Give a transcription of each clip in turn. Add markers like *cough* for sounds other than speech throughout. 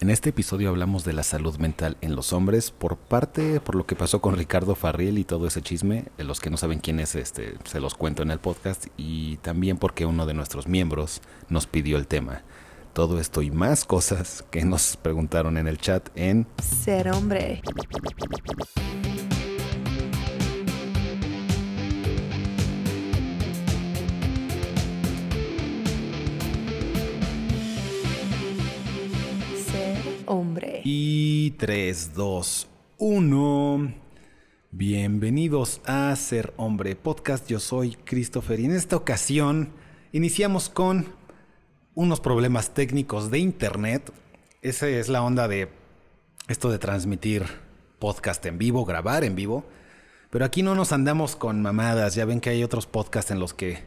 En este episodio hablamos de la salud mental en los hombres por parte, por lo que pasó con Ricardo Farril y todo ese chisme, de los que no saben quién es, este, se los cuento en el podcast y también porque uno de nuestros miembros nos pidió el tema. Todo esto y más cosas que nos preguntaron en el chat en Ser hombre. Y 3, 2, 1. Bienvenidos a Ser Hombre Podcast. Yo soy Christopher y en esta ocasión iniciamos con unos problemas técnicos de internet. Esa es la onda de esto de transmitir podcast en vivo, grabar en vivo. Pero aquí no nos andamos con mamadas. Ya ven que hay otros podcasts en los que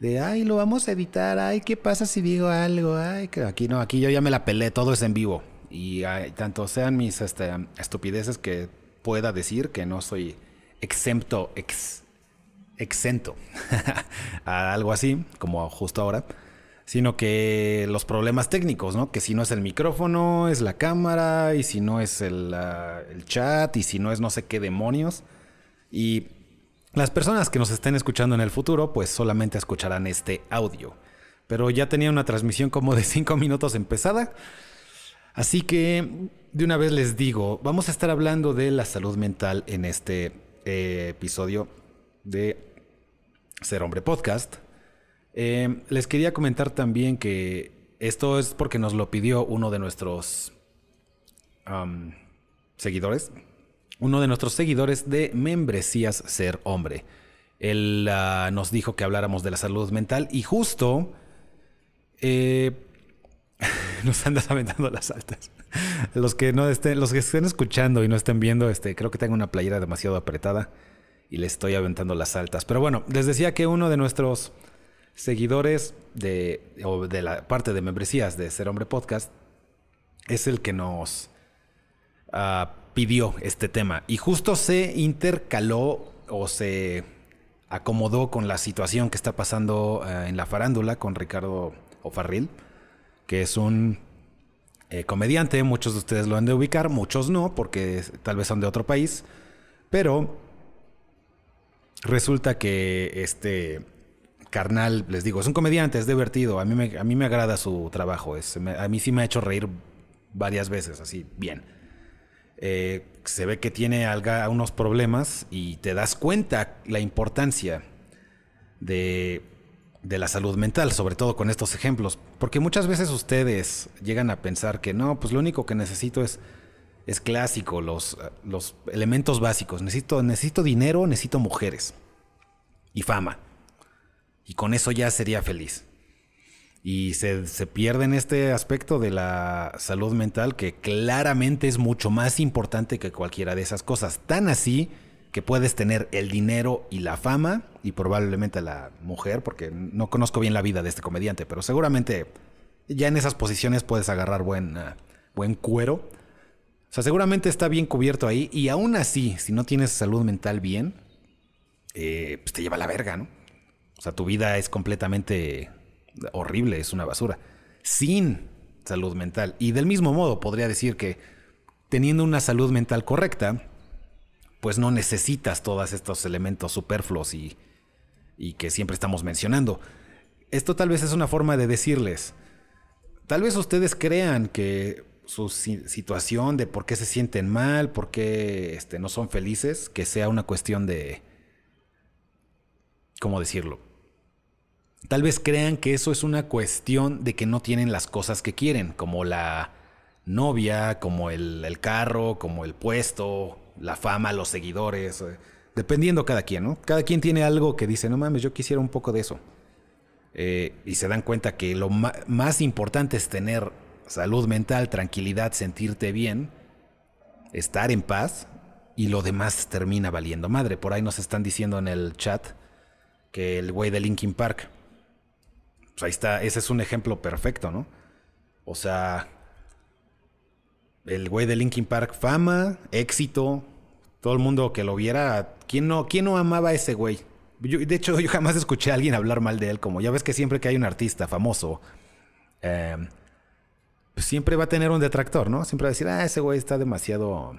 de ay, lo vamos a editar, ay, ¿qué pasa si digo algo? Ay, que aquí no, aquí yo ya me la pelé, todo es en vivo. Y tanto sean mis este, estupideces que pueda decir que no soy exento, ex, *laughs* a algo así, como justo ahora, sino que los problemas técnicos, ¿no? Que si no es el micrófono, es la cámara, y si no es el, el chat, y si no es no sé qué demonios. Y las personas que nos estén escuchando en el futuro, pues solamente escucharán este audio. Pero ya tenía una transmisión como de 5 minutos empezada. Así que de una vez les digo, vamos a estar hablando de la salud mental en este eh, episodio de Ser Hombre Podcast. Eh, les quería comentar también que esto es porque nos lo pidió uno de nuestros seguidores, uno de nuestros seguidores de membresías Ser Hombre. Él uh, nos dijo que habláramos de la salud mental y justo eh, nos andas aventando las altas. Los que no estén, los que estén escuchando y no estén viendo, este, creo que tengo una playera demasiado apretada y le estoy aventando las altas. Pero bueno, les decía que uno de nuestros seguidores de, o de la parte de membresías de Ser Hombre Podcast es el que nos uh, pidió este tema. Y justo se intercaló o se acomodó con la situación que está pasando uh, en la farándula con Ricardo Ofarril, que es un eh, comediante. Muchos de ustedes lo han de ubicar, muchos no, porque tal vez son de otro país. Pero resulta que este carnal, les digo, es un comediante, es divertido. A mí me, a mí me agrada su trabajo. Es, a mí sí me ha hecho reír varias veces, así, bien. Eh, se ve que tiene alga, unos problemas y te das cuenta la importancia de, de, la salud mental, sobre todo con estos ejemplos. Porque muchas veces ustedes llegan a pensar que no, pues lo único que necesito es, es clásico, los, los elementos básicos. Necesito, necesito dinero, necesito mujeres y fama. Y con eso ya sería feliz. Y se, se, pierde en este aspecto de la salud mental que claramente es mucho más importante que cualquiera de esas cosas. Tan así que puedes tener el dinero y la fama y probablemente la mujer, porque no conozco bien la vida de este comediante, pero seguramente ya en esas posiciones puedes agarrar buen, uh, buen cuero. O sea, seguramente está bien cubierto ahí y aún así, si no tienes salud mental bien, eh, pues te lleva la verga, ¿no? O sea, tu vida es completamente horrible, es una basura. Sin salud mental. Y del mismo modo, podría decir que teniendo una salud mental correcta, pues no necesitas todos estos elementos superfluos y, y que siempre estamos mencionando. Esto tal vez es una forma de decirles, tal vez ustedes crean que su situación de por qué se sienten mal, por qué este, no son felices, que sea una cuestión de... ¿Cómo decirlo? Tal vez crean que eso es una cuestión de que no tienen las cosas que quieren, como la novia, como el, el carro, como el puesto, la fama, los seguidores, eh, dependiendo cada quien, ¿no? Cada quien tiene algo que dice, no mames, yo quisiera un poco de eso. Eh, y se dan cuenta que lo más importante es tener salud mental, tranquilidad, sentirte bien, estar en paz, y lo demás termina valiendo madre. Por ahí nos están diciendo en el chat que el güey de Linkin Park pues ahí está, ese es un ejemplo perfecto, ¿no? O sea, el güey de Linkin Park, fama, éxito, todo el mundo que lo viera, ¿quién no, quién no amaba a ese güey? De hecho, *laughs* yo jamás escuché a alguien hablar mal de él, como ya ves que siempre que hay un artista famoso, eh, pues siempre va a tener un detractor, ¿no? Siempre va a decir, ah, ese güey está demasiado,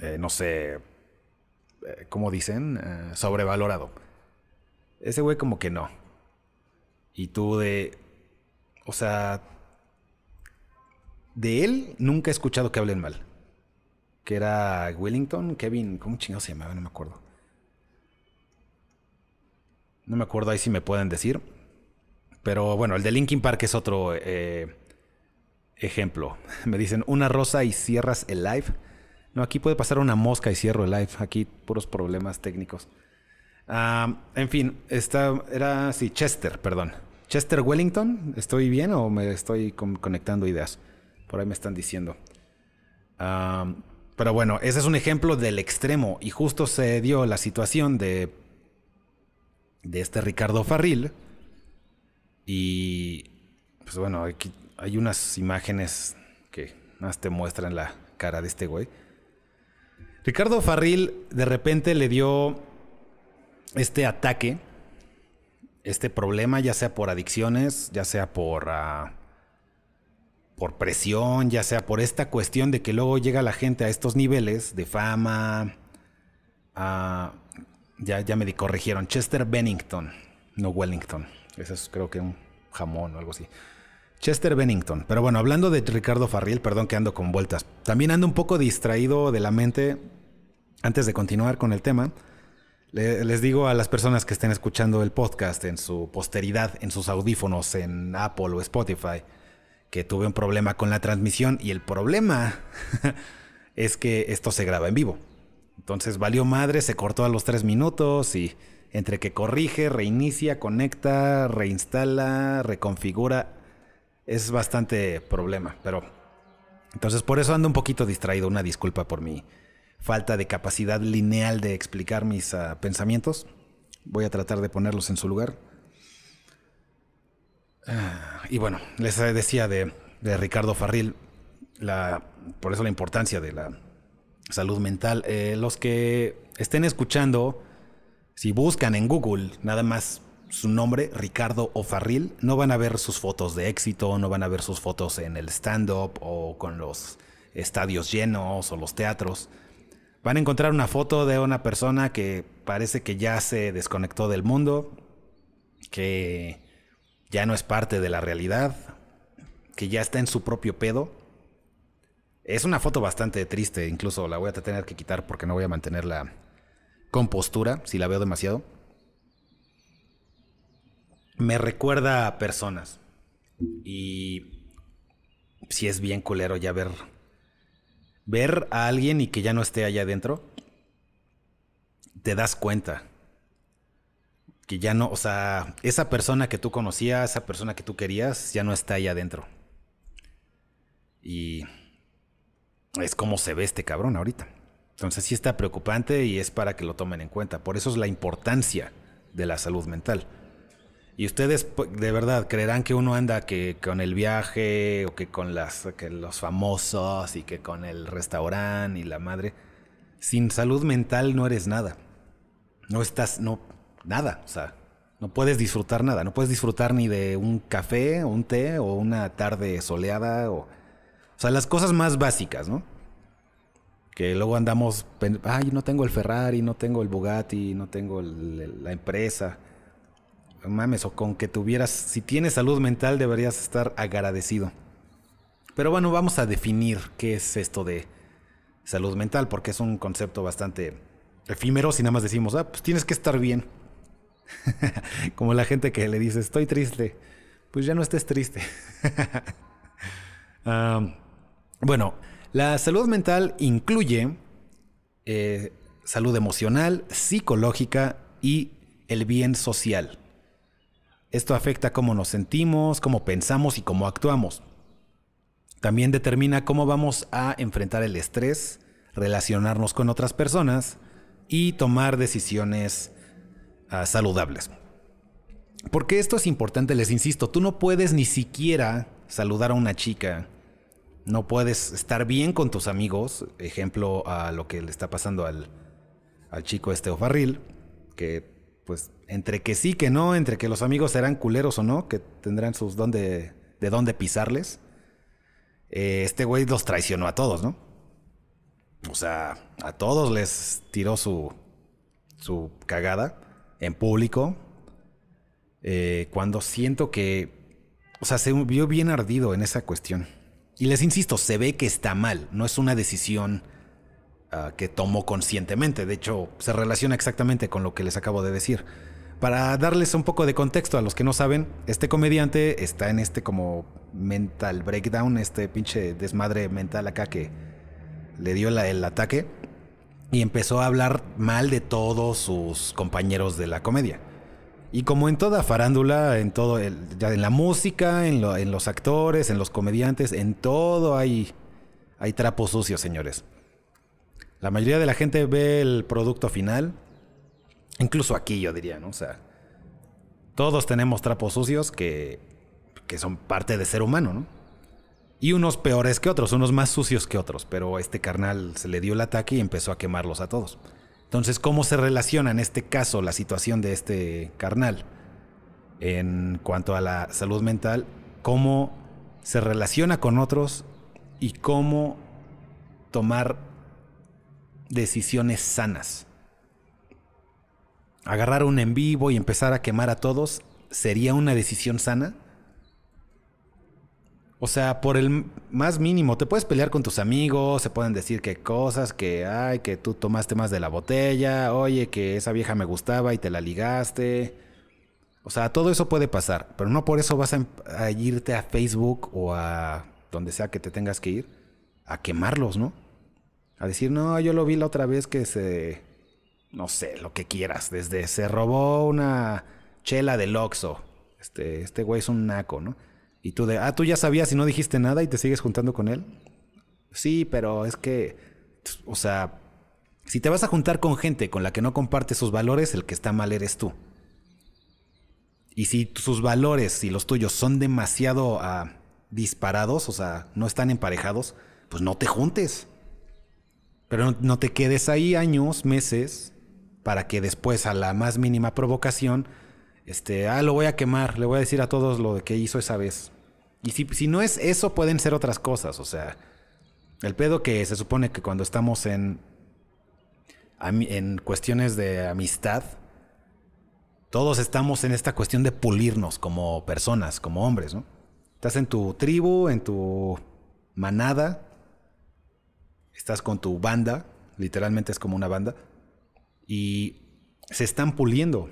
eh, no sé, eh, ¿cómo dicen? Eh, sobrevalorado. Ese güey como que no. Y tú de, o sea, de él nunca he escuchado que hablen mal. Que era Wellington, Kevin, ¿cómo chingado se llamaba? No me acuerdo. No me acuerdo ahí si me pueden decir. Pero bueno, el de Linkin Park es otro eh, ejemplo. *laughs* Me dicen una rosa y cierras el live. No, aquí puede pasar una mosca y cierro el live. Aquí puros problemas técnicos. En fin, esta era, sí, Chester, perdón. Chester Wellington, ¿estoy bien o me estoy conectando ideas? Por ahí me están diciendo. Pero bueno, ese es un ejemplo del extremo y justo se dio la situación de, de este Ricardo Farril. Y pues bueno, aquí hay unas imágenes que más te muestran la cara de este güey. Ricardo Farril de repente le dio este ataque, este problema, ya sea por adicciones, ya sea por, ah, por presión, ya sea por esta cuestión de que luego llega la gente a estos niveles de fama. Ya, ya me corrigieron, Chester Bennington, no Wellington. Ese es creo que un jamón o algo así. Chester Bennington. Pero bueno, hablando de Ricardo Farril, perdón que ando con vueltas. También ando un poco distraído de la mente antes de continuar con el tema les digo a las personas que estén escuchando el podcast en su posteridad, en sus audífonos, en Apple o Spotify, que tuve un problema con la transmisión y el problema *laughs* es que esto se graba en vivo. Entonces valió madre, se cortó a los tres minutos y entre que corrige, reinicia, conecta, reinstala, reconfigura, es bastante problema. Pero entonces por eso ando un poquito distraído. Una disculpa por mi falta de capacidad lineal de explicar mis ah, pensamientos. Voy a tratar de ponerlos en su lugar. Ah, y bueno, les decía de, Ricardo Farril, por eso la importancia de la salud mental. Eh, los que estén escuchando, si buscan en Google nada más su nombre, Ricardo O'Farril, no van a ver sus fotos de éxito, no van a ver sus fotos en el stand-up o con los estadios llenos o los teatros van a encontrar una foto de una persona que parece que ya se desconectó del mundo, que ya no es parte de la realidad, que ya está en su propio pedo. Es una foto bastante triste, incluso la voy a tener que quitar porque no voy a mantener la compostura si la veo demasiado. Me recuerda a personas y si es bien culero ya ver ver a alguien y que ya no esté allá adentro, te das cuenta que ya no, o sea, esa persona que tú conocías, esa persona que tú querías, ya no está allá adentro. Y es como se ve este cabrón ahorita. Entonces sí está preocupante y es para que lo tomen en cuenta. Por eso es la importancia de la salud mental. Y ustedes de verdad creerán que uno anda que con el viaje o que con las que los famosos y que con el restaurante y la madre. Sin salud mental no eres nada. No estás no nada, o sea, no puedes disfrutar nada, no puedes disfrutar ni de un café o un té o una tarde soleada o o sea, las cosas más básicas, ¿no? Que luego andamos, ay, no tengo el Ferrari, no tengo el Bugatti, no tengo la empresa mames, o con que tuvieras, si tienes salud mental deberías estar agradecido. Pero bueno, vamos a definir qué es esto de salud mental, porque es un concepto bastante efímero si nada más decimos, ah, pues tienes que estar bien. *laughs* Como la gente que le dice, estoy triste, pues ya no estés triste. *laughs* bueno, la salud mental incluye eh, salud emocional, psicológica y el bien social. Esto afecta cómo nos sentimos, cómo pensamos y cómo actuamos. También determina cómo vamos a enfrentar el estrés, relacionarnos con otras personas y tomar decisiones ah, saludables. Porque esto es importante, les insisto, tú no puedes ni siquiera saludar a una chica, no puedes estar bien con tus amigos, ejemplo a lo que le está pasando al, al chico este Ofarril, que pues entre que sí, que no, entre que los amigos serán culeros o no, que tendrán sus donde, de dónde pisarles. eh, este güey los traicionó a todos, ¿no? O sea, a todos les tiró su, su cagada en público. Eh, cuando siento que, o sea, se vio bien ardido en esa cuestión. Y les insisto, se ve que está mal, no es una decisión ah, que tomó conscientemente. De hecho, se relaciona exactamente con lo que les acabo de decir. Para darles un poco de contexto a los que no saben, este comediante está en este como mental breakdown, este pinche desmadre mental acá que le dio el ataque y empezó a hablar mal de todos sus compañeros de la comedia. Y como en toda farándula, en todo, ya en la música, en, los actores, en los comediantes, en todo hay, hay trapos sucios, señores. La mayoría de la gente ve el producto final, incluso aquí yo diría, ¿no? O sea, todos tenemos trapos sucios que, que son parte de ser humano, ¿no? Y unos peores que otros, unos más sucios que otros, pero este carnal se le dio el ataque y empezó a quemarlos a todos. Entonces, ¿cómo se relaciona en este caso la situación de este carnal en cuanto a la salud mental? ¿Cómo se relaciona con otros y cómo tomar decisiones sanas? Agarrar un en vivo y empezar a quemar a todos sería una decisión sana? O sea, por el más mínimo, te puedes pelear con tus amigos, se pueden decir que cosas, que ay, que tú tomaste más de la botella, oye, que esa vieja me gustaba y te la ligaste. O sea, todo eso puede pasar, pero no por eso vas a, a irte a Facebook o a donde sea que te tengas que ir a quemarlos, ¿no? A decir, no, yo lo vi la otra vez que se, no sé, lo que quieras, desde se robó una chela del Oxxo. Este, este güey es un naco, ¿no? Y tú de, ah, tú ya sabías y no dijiste nada y te sigues juntando con él. Sí, pero es que, o sea, si te vas a juntar con gente con la que no comparte sus valores, el que está mal eres tú. Y si sus valores y los tuyos son demasiado ah, disparados, o sea, no están emparejados, pues no te juntes. Pero no, no, te quedes ahí años, meses, para que después a la más mínima provocación este, ah, lo voy a quemar, le voy a decir a todos lo que hizo esa vez. Y si, si no es eso, pueden ser otras cosas. O sea, el pedo que se supone que cuando estamos en, en cuestiones de amistad, todos estamos en esta cuestión de pulirnos como personas, como hombres, ¿no? Estás en tu tribu, en tu manada, estás con tu banda, literalmente es como una banda, y se están puliendo.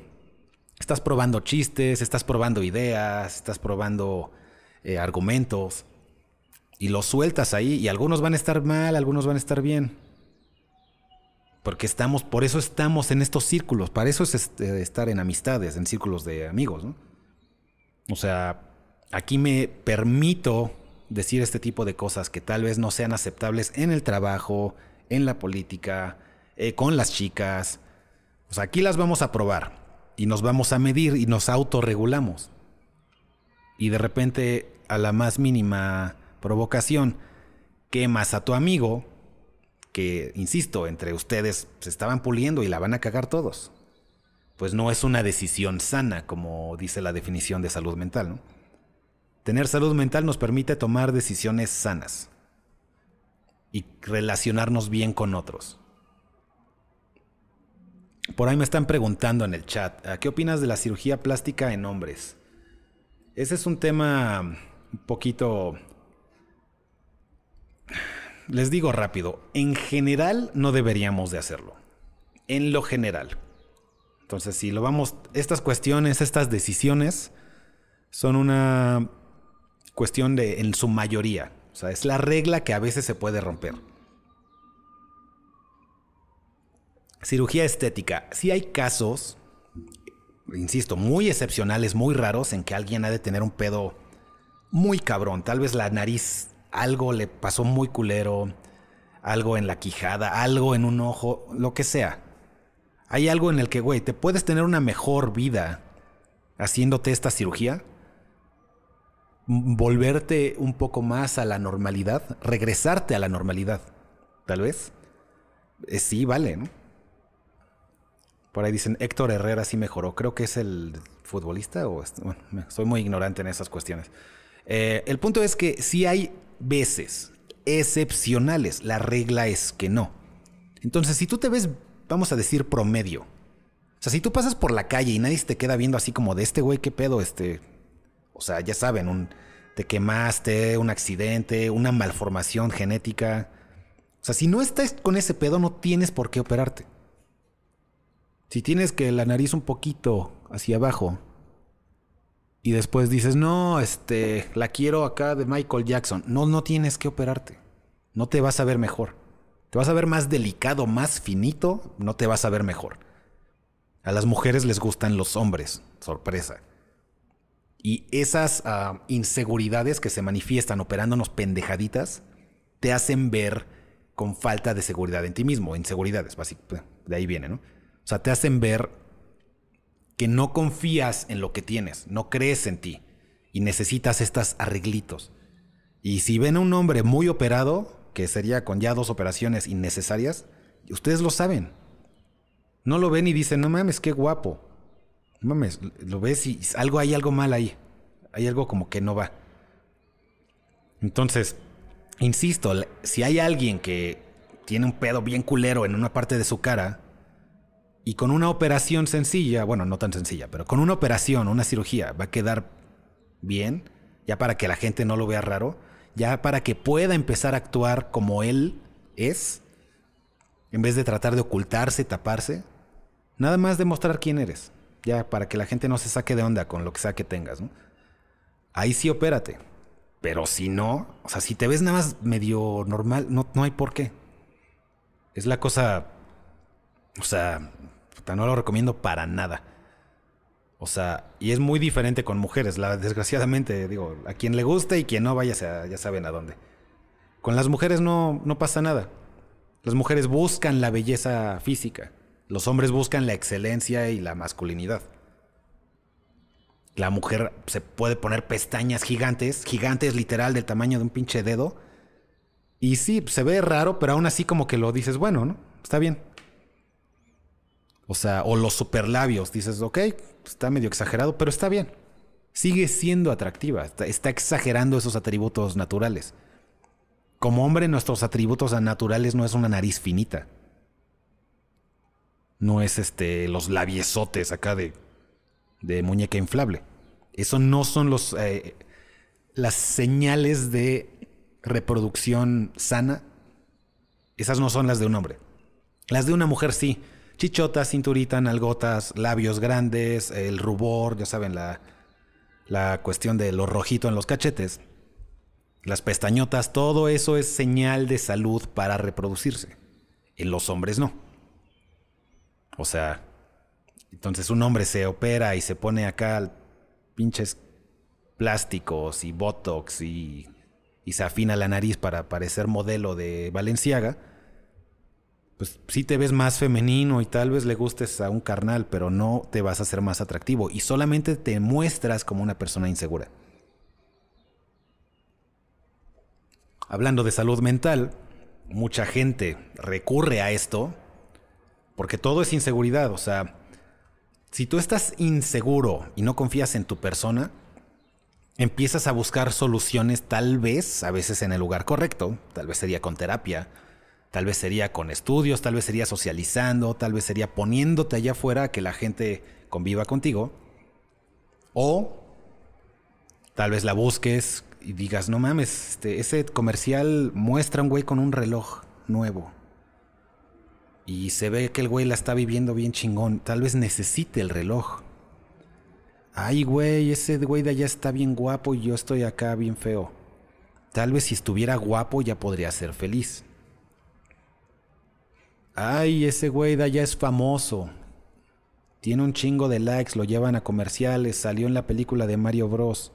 Estás probando chistes, estás probando ideas, estás probando eh, argumentos y los sueltas ahí y algunos van a estar mal, algunos van a estar bien. Porque estamos, por eso estamos en estos círculos, para eso es este, estar en amistades, en círculos de amigos, ¿no? O sea, aquí me permito decir este tipo de cosas que tal vez no sean aceptables en el trabajo, en la política, eh, con las chicas. O sea, aquí las vamos a probar y nos vamos a medir y nos autorregulamos. Y de repente, a la más mínima provocación, quemas a tu amigo, que, insisto, entre ustedes se estaban puliendo y la van a cagar todos. Pues no es una decisión sana, como dice la definición de salud mental. Tener salud mental nos permite tomar decisiones sanas y relacionarnos bien con otros. Por ahí me están preguntando en el chat, ¿qué opinas de la cirugía plástica en hombres? Ese es un tema un poquito... Les digo rápido, en general no deberíamos de hacerlo. En lo general. Entonces, si lo vamos, estas cuestiones, estas decisiones son una cuestión de, en su mayoría. O sea, es la regla que a veces se puede romper. Cirugía estética. Si hay casos, insisto, muy excepcionales, muy raros, en que alguien ha de tener un pedo muy cabrón. Tal vez la nariz, algo le pasó muy culero, algo en la quijada, algo en un ojo, lo que sea. Hay algo en el que, güey, te puedes tener una mejor vida haciéndote esta cirugía, volverte un poco más a la normalidad, regresarte a la normalidad, tal vez. Eh, sí, vale, ¿no? Por ahí dicen Héctor Herrera sí mejoró. Creo que es el futbolista o bueno, soy muy ignorante en esas cuestiones. Eh, el punto es que sí hay veces excepcionales. La regla es que no. Entonces, si tú te ves, vamos a decir, promedio. O sea, si tú pasas por la calle y nadie te queda viendo así como de este güey, ¿qué pedo? Este. O sea, ya saben, un, te quemaste, un accidente, una malformación genética. O sea, si no estás con ese pedo, no tienes por qué operarte. Si tienes que la nariz un poquito hacia abajo y después dices, no, este, la quiero acá de Michael Jackson, no, no tienes que operarte. No te vas a ver mejor. Te vas a ver más delicado, más finito, no te vas a ver mejor. A las mujeres les gustan los hombres, sorpresa. Y esas ah, inseguridades que se manifiestan operándonos pendejaditas te hacen ver con falta de seguridad en ti mismo, inseguridades, básicamente. De ahí viene, ¿no? O sea, te hacen ver que no confías en lo que tienes, no crees en ti y necesitas estas arreglitos. Y si ven a un hombre muy operado, que sería con ya dos operaciones innecesarias, ustedes lo saben. No lo ven y dicen, no mames, qué guapo. Mames, lo ves y algo hay algo mal ahí. Hay algo como que no va. Entonces, insisto, si hay alguien que tiene un pedo bien culero en una parte de su cara y con una operación sencilla, bueno, no tan sencilla, pero con una operación, una cirugía, va a quedar bien, ya para que la gente no lo vea raro, ya para que pueda empezar a actuar como él es, en vez de tratar de ocultarse, taparse, nada más demostrar quién eres ya para que la gente no se saque de onda con lo que sea que tengas, ¿no? Ahí sí opérate. Pero si no, o sea, si te ves nada más medio normal, no, no hay por qué. Es la cosa, o sea, no lo recomiendo para nada. O sea, y es muy diferente con mujeres, la, desgraciadamente, digo, a quien le guste y quien no vaya, ya saben a dónde. Con las mujeres no, no pasa nada. Las mujeres buscan la belleza física. Los hombres buscan la excelencia y la masculinidad. La mujer se puede poner pestañas gigantes, gigantes literal del tamaño de un pinche dedo. Y sí, se ve raro, pero aún así como que lo dices, bueno, ¿no? Está bien. O sea, o los superlabios, dices, ok, está medio exagerado, pero está bien. Sigue siendo atractiva, está, exagerando esos atributos naturales. Como hombre, nuestros atributos naturales no es una nariz finita no es este los labiesotes acá de, de muñeca inflable. Eso no son los eh, las señales de reproducción sana. Esas no son las de un hombre. Las de una mujer sí. Chichotas, cinturita, nalgotas, labios grandes, el rubor, ya saben, la, la cuestión de lo rojito en los cachetes, las pestañotas, todo eso es señal de salud para reproducirse. En los hombres no. O sea, entonces un hombre se opera y se pone acá pinches plásticos y botox y, y se afina la nariz para parecer modelo de Valenciaga, pues sí te ves más femenino y tal vez le gustes a un carnal, pero no te vas a hacer más atractivo y solamente te muestras como una persona insegura. Hablando de salud mental, mucha gente recurre a esto porque todo es inseguridad. O sea, si tú estás inseguro y no confías en tu persona, empiezas a buscar soluciones tal vez, a veces en el lugar correcto, tal vez sería con terapia, tal vez sería con estudios, tal vez sería socializando, tal vez sería poniéndote allá afuera a que la gente conviva contigo. O tal vez la busques y digas, no mames, este, ese comercial muestra un güey con un reloj nuevo. Y se ve que el güey la está viviendo bien chingón. Tal vez necesite el reloj. Ay, güey, ese güey de allá está bien guapo y yo estoy acá bien feo. Tal vez si estuviera guapo ya podría ser feliz. Ay, ese güey de allá es famoso. Tiene un chingo de likes, lo llevan a comerciales, salió en la película de Mario Bros.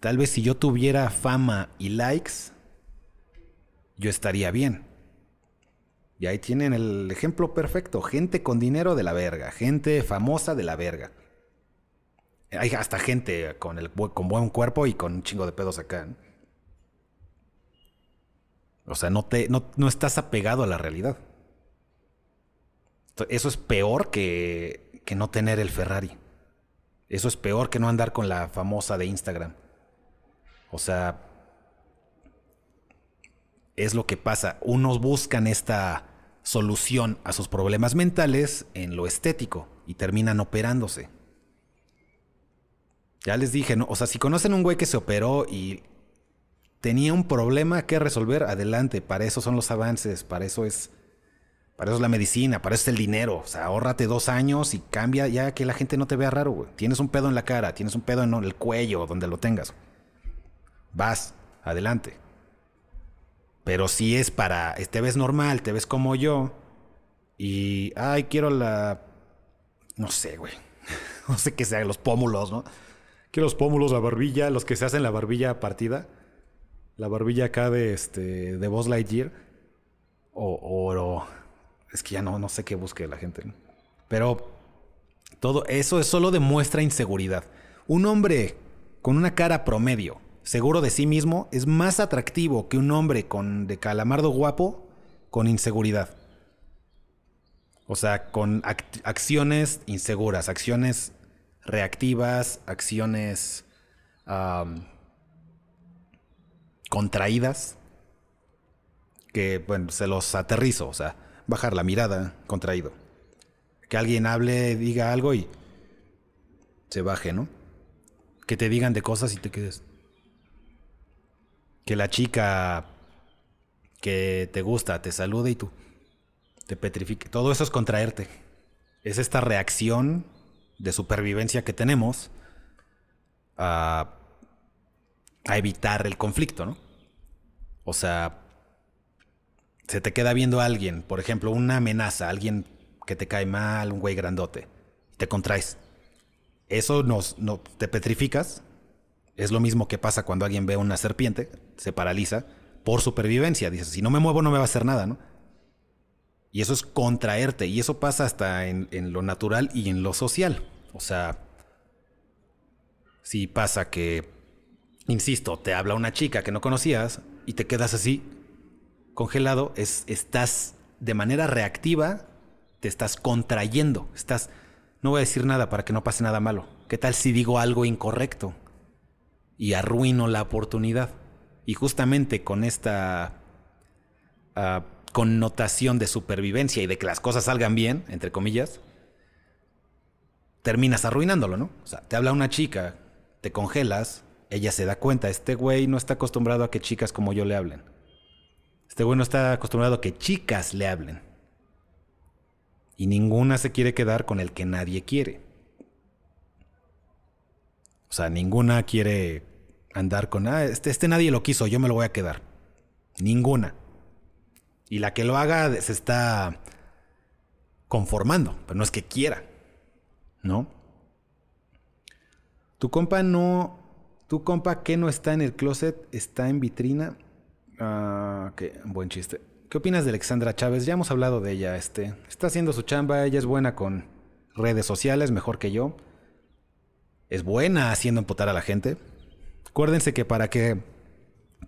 Tal vez si yo tuviera fama y likes, yo estaría bien. Y ahí tienen el ejemplo perfecto. Gente con dinero de la verga. Gente famosa de la verga. Hay hasta gente con, el, con buen cuerpo y con un chingo de pedos acá. O sea, no, te, no, no estás apegado a la realidad. Eso es peor que, que no tener el Ferrari. Eso es peor que no andar con la famosa de Instagram. O sea, es lo que pasa. Unos buscan esta solución a sus problemas mentales en lo estético y terminan operándose. Ya les dije, ¿no? O sea, si conocen un güey que se operó y tenía un problema que resolver, adelante. Para eso son los avances, para eso es. Para eso es la medicina, para eso es el dinero. O sea, ahórrate dos años y cambia ya que la gente no te vea raro, güey. Tienes un pedo en la cara, tienes un pedo en el cuello, donde lo tengas. Vas, adelante. Pero si es para, te ves normal, te ves como yo, y, ay, quiero la, no sé, güey, *laughs* no sé qué sea, los pómulos, ¿no? Quiero los pómulos, la barbilla, los que se hacen la barbilla partida, la barbilla acá de, este, de Buzz Lightyear, o, o, es que ya no, no sé qué busque la gente. Pero todo eso es solo demuestra inseguridad. Un hombre con una cara promedio, seguro de sí mismo es más atractivo que un hombre con de calamardo guapo con inseguridad. O sea, con acciones inseguras, acciones reactivas, acciones contraídas, que, bueno, se los aterrizo, o sea, bajar la mirada, contraído. Que alguien hable, diga algo y se baje, ¿no? Que te digan de cosas y te quedes que la chica que te gusta te salude y tú te petrifique. Todo eso es contraerte. Es esta reacción de supervivencia que tenemos a, a evitar el conflicto, ¿no? O sea, se te queda viendo a alguien, por ejemplo, una amenaza, alguien que te cae mal, un güey grandote, te contraes. Eso nos, no, te petrificas es lo mismo que pasa cuando alguien ve una serpiente, se paraliza por supervivencia. Dices, si no me muevo no me va a hacer nada, ¿no? Y eso es contraerte. Y eso pasa hasta en, lo natural y en lo social. O sea, si pasa que, insisto, te habla una chica que no conocías y te quedas así, congelado, es, estás de manera reactiva, te estás contrayendo. Estás, no voy a decir nada para que no pase nada malo. ¿Qué tal si digo algo incorrecto? y arruino la oportunidad. Y justamente con esta ah, connotación de supervivencia y de que las cosas salgan bien, entre comillas, terminas arruinándolo, ¿no? O sea, te habla una chica, te congelas, ella se da cuenta, este güey no está acostumbrado a que chicas como yo le hablen. Este güey no está acostumbrado a que chicas le hablen. Y ninguna se quiere quedar con el que nadie quiere. O sea, ninguna quiere andar con, ah, este, este nadie lo quiso, yo me lo voy a quedar. Ninguna. Y la que lo haga se está conformando, pero no es que quiera, ¿no? Tu compa no, tu compa que no está en el closet, está en vitrina. Ah, qué buen chiste. ¿Qué opinas de Alexandra Chávez? Ya hemos hablado de ella, este, está haciendo su chamba, ella es buena con redes sociales, mejor que yo. Es buena haciendo emputar a la gente. Acuérdense que para que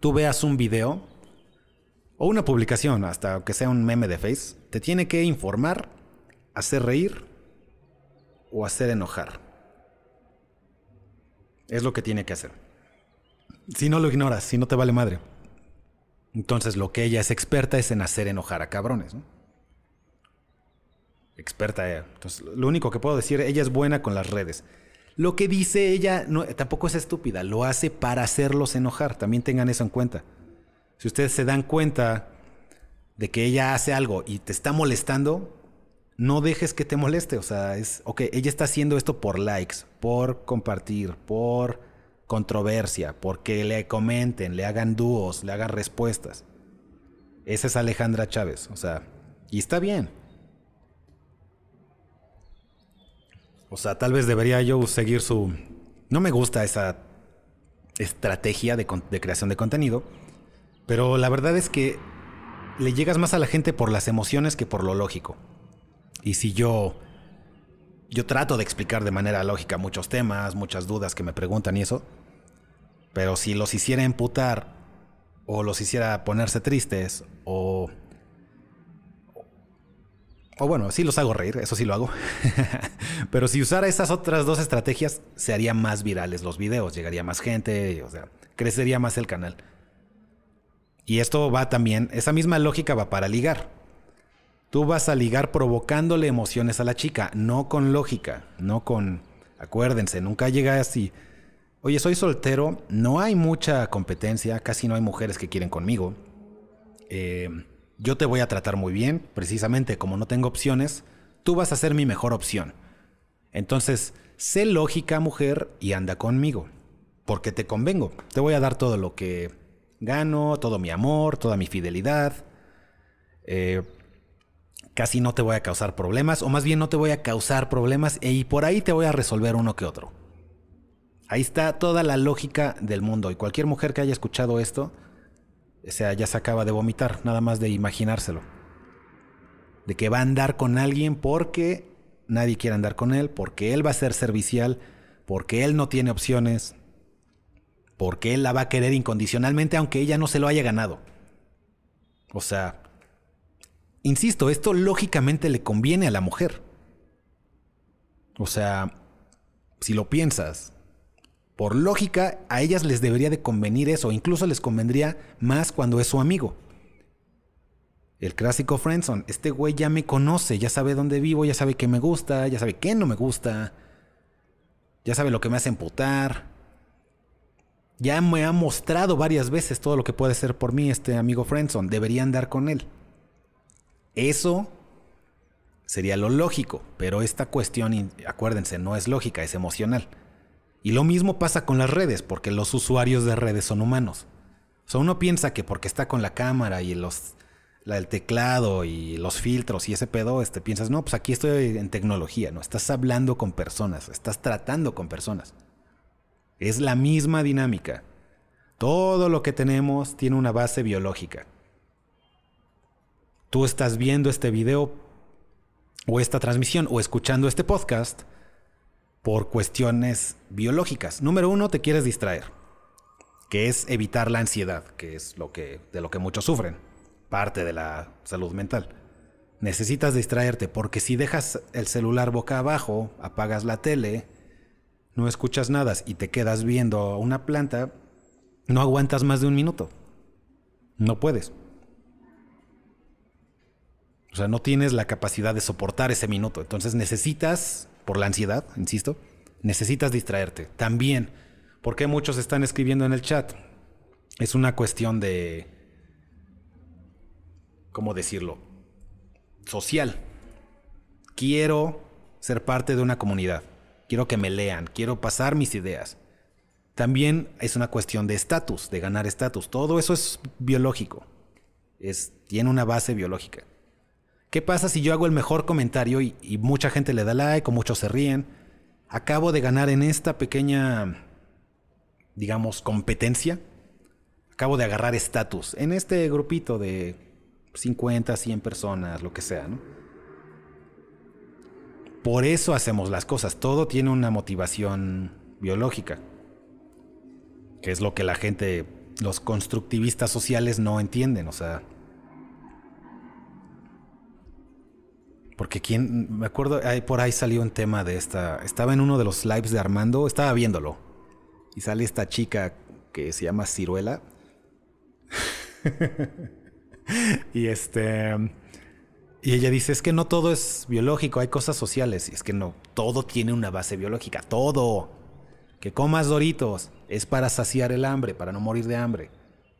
tú veas un video o una publicación, hasta que sea un meme de Face, te tiene que informar, hacer reír o hacer enojar. Es lo que tiene que hacer. Si no lo ignoras, si no te vale madre. Entonces lo que ella es experta es en hacer enojar a cabrones. ¿no? Experta ella. Entonces lo único que puedo decir, ella es buena con las redes. Lo que dice ella tampoco es estúpida, lo hace para hacerlos enojar. También tengan eso en cuenta. Si ustedes se dan cuenta de que ella hace algo y te está molestando, no dejes que te moleste. O sea, es, ok, ella está haciendo esto por likes, por compartir, por controversia, porque le comenten, le hagan dúos, le hagan respuestas. Esa es Alejandra Chávez, o sea, y está bien. O sea, tal vez debería yo seguir su... No me gusta esa estrategia de, creación de contenido, pero la verdad es que le llegas más a la gente por las emociones que por lo lógico. Y si yo... Yo trato de explicar de manera lógica muchos temas, muchas dudas que me preguntan y eso, pero si los hiciera emputar o los hiciera ponerse tristes o O bueno, sí los hago reír, eso sí lo hago. *laughs* Pero si usara esas otras dos estrategias, se harían más virales los videos, llegaría más gente, o sea, crecería más el canal. Y esto va también, esa misma lógica va para ligar. Tú vas a ligar provocándole emociones a la chica, no con lógica, no con... Acuérdense, nunca llega así. Oye, soy soltero, no hay mucha competencia, casi no hay mujeres que quieren conmigo. Eh, yo te voy a tratar muy bien, precisamente como no tengo opciones, tú vas a ser mi mejor opción. Entonces, sé lógica, mujer, y anda conmigo, porque te convengo. Te voy a dar todo lo que gano, todo mi amor, toda mi fidelidad. Eh, casi no te voy a causar problemas, o más bien no te voy a causar problemas, y por ahí te voy a resolver uno que otro. Ahí está toda la lógica del mundo, y cualquier mujer que haya escuchado esto, o sea, ya se acaba de vomitar, nada más de imaginárselo. De que va a andar con alguien porque nadie quiere andar con él, porque él va a ser servicial, porque él no tiene opciones, porque él la va a querer incondicionalmente aunque ella no se lo haya ganado. O sea, insisto, esto lógicamente le conviene a la mujer. O sea, si lo piensas, por lógica, a ellas les debería de convenir eso, incluso les convendría más cuando es su amigo. El clásico Friendson, este güey ya me conoce, ya sabe dónde vivo, ya sabe qué me gusta, ya sabe qué no me gusta, ya sabe lo que me hace emputar. Ya me ha mostrado varias veces todo lo que puede ser por mí este amigo Friendson, debería andar con él. Eso sería lo lógico, pero esta cuestión, acuérdense, no es lógica, es emocional. Y lo mismo pasa con las redes, porque los usuarios de redes son humanos. O sea, uno piensa que porque está con la cámara y el teclado y los filtros y ese pedo, este, piensas, no, pues aquí estoy en tecnología, ¿no? Estás hablando con personas, estás tratando con personas. Es la misma dinámica. Todo lo que tenemos tiene una base biológica. Tú estás viendo este video o esta transmisión o escuchando este podcast por cuestiones biológicas. Número uno, te quieres distraer, que es evitar la ansiedad, que es lo que, de lo que muchos sufren, parte de la salud mental. Necesitas distraerte porque si dejas el celular boca abajo, apagas la tele, no escuchas nada y te quedas viendo una planta, no aguantas más de un minuto. No puedes. O sea, no tienes la capacidad de soportar ese minuto. Entonces necesitas por la ansiedad, insisto, necesitas distraerte. También, porque muchos están escribiendo en el chat? Es una cuestión de, ¿cómo decirlo? Social. Quiero ser parte de una comunidad. Quiero que me lean. Quiero pasar mis ideas. También es una cuestión de estatus, de ganar estatus. Todo eso es biológico. Tiene una base biológica. ¿Qué pasa si yo hago el mejor comentario y, mucha gente le da like o muchos se ríen? Acabo de ganar en esta pequeña, digamos, competencia. Acabo de agarrar estatus en este grupito de 50, 100 personas, lo que sea, ¿no? Por eso hacemos las cosas. Todo tiene una motivación biológica. Que es lo que la gente, los constructivistas sociales no entienden. O sea, Porque quién, me acuerdo, ahí por ahí salió un tema de esta, estaba en uno de los lives de Armando, estaba viéndolo. Y sale esta chica que se llama Ciruela. *laughs* y este... Y ella dice, es que no todo es biológico, hay cosas sociales. Y es que no, todo tiene una base biológica, todo. Que comas doritos es para saciar el hambre, para no morir de hambre.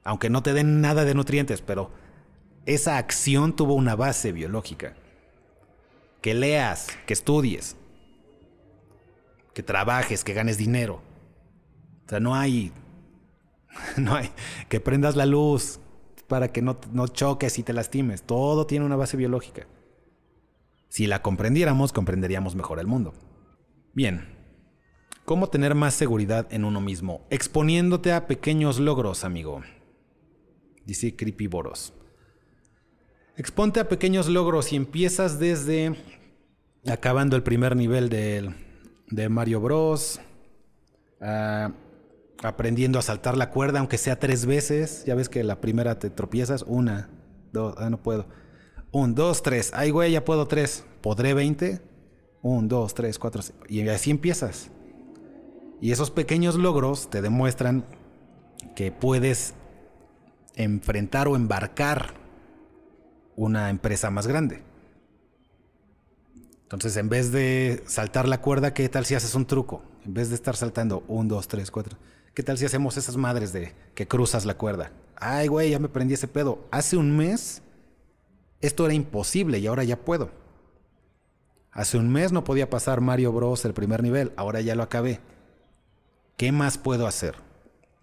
Aunque no te den nada de nutrientes, pero esa acción tuvo una base biológica que leas, que estudies, que trabajes, que ganes dinero. O sea, no hay, *laughs* no hay, que prendas la luz para que no, no choques y te lastimes. Todo tiene una base biológica. Si la comprendiéramos, comprenderíamos mejor el mundo. Bien, ¿cómo tener más seguridad en uno mismo? Exponiéndote a pequeños logros, amigo. Dice Creepy Boros. Exponte a pequeños logros y empiezas desde acabando el primer nivel de, Mario Bros. Aprendiendo a saltar la cuerda, aunque sea tres veces. Ya ves que la primera te tropiezas, una, dos, ah, no puedo. Un, dos, tres. Ay, güey, ya puedo tres. ¿Podré 20? Un, dos, tres, cuatro. cinco. Y así empiezas. Y esos pequeños logros te demuestran que puedes enfrentar o embarcar una empresa más grande. Entonces, en vez de saltar la cuerda, ¿qué tal si haces un truco? En vez de estar saltando un, dos, tres, cuatro. ¿Qué tal si hacemos esas madres de que cruzas la cuerda? Ay, güey, ya me prendí ese pedo. Hace un mes esto era imposible y ahora ya puedo. Hace un mes no podía pasar Mario Bros. el primer nivel, ahora ya lo acabé. ¿Qué más puedo hacer?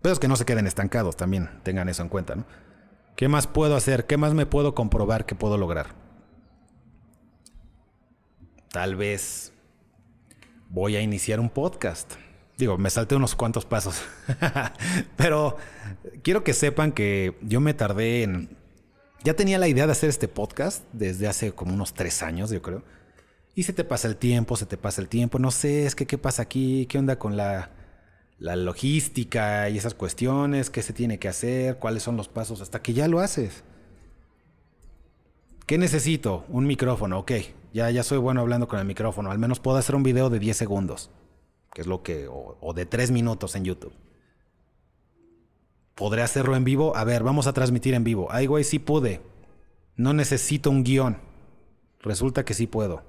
Pero es que no se queden estancados también, tengan eso en cuenta, ¿no? ¿Qué más puedo hacer? ¿Qué más me puedo comprobar que puedo lograr? Tal vez voy a iniciar un podcast. Digo, me salté unos cuantos pasos. *laughs* Pero quiero que sepan que yo me tardé en... Ya tenía la idea de hacer este podcast desde hace como unos tres años, yo creo. Y se te pasa el tiempo, se te pasa el tiempo. No sé, es que qué pasa aquí, qué onda con la la logística y esas cuestiones, qué se tiene que hacer, cuáles son los pasos, hasta que ya lo haces. ¿Qué necesito? Un micrófono, ok. Ya, ya soy bueno hablando con el micrófono. Al menos puedo hacer un video de 10 segundos, que es lo que, o, de 3 minutos en YouTube. ¿Podré hacerlo en vivo? A ver, vamos a transmitir en vivo. Ay, güey, sí pude. No necesito un guion. Resulta que sí puedo.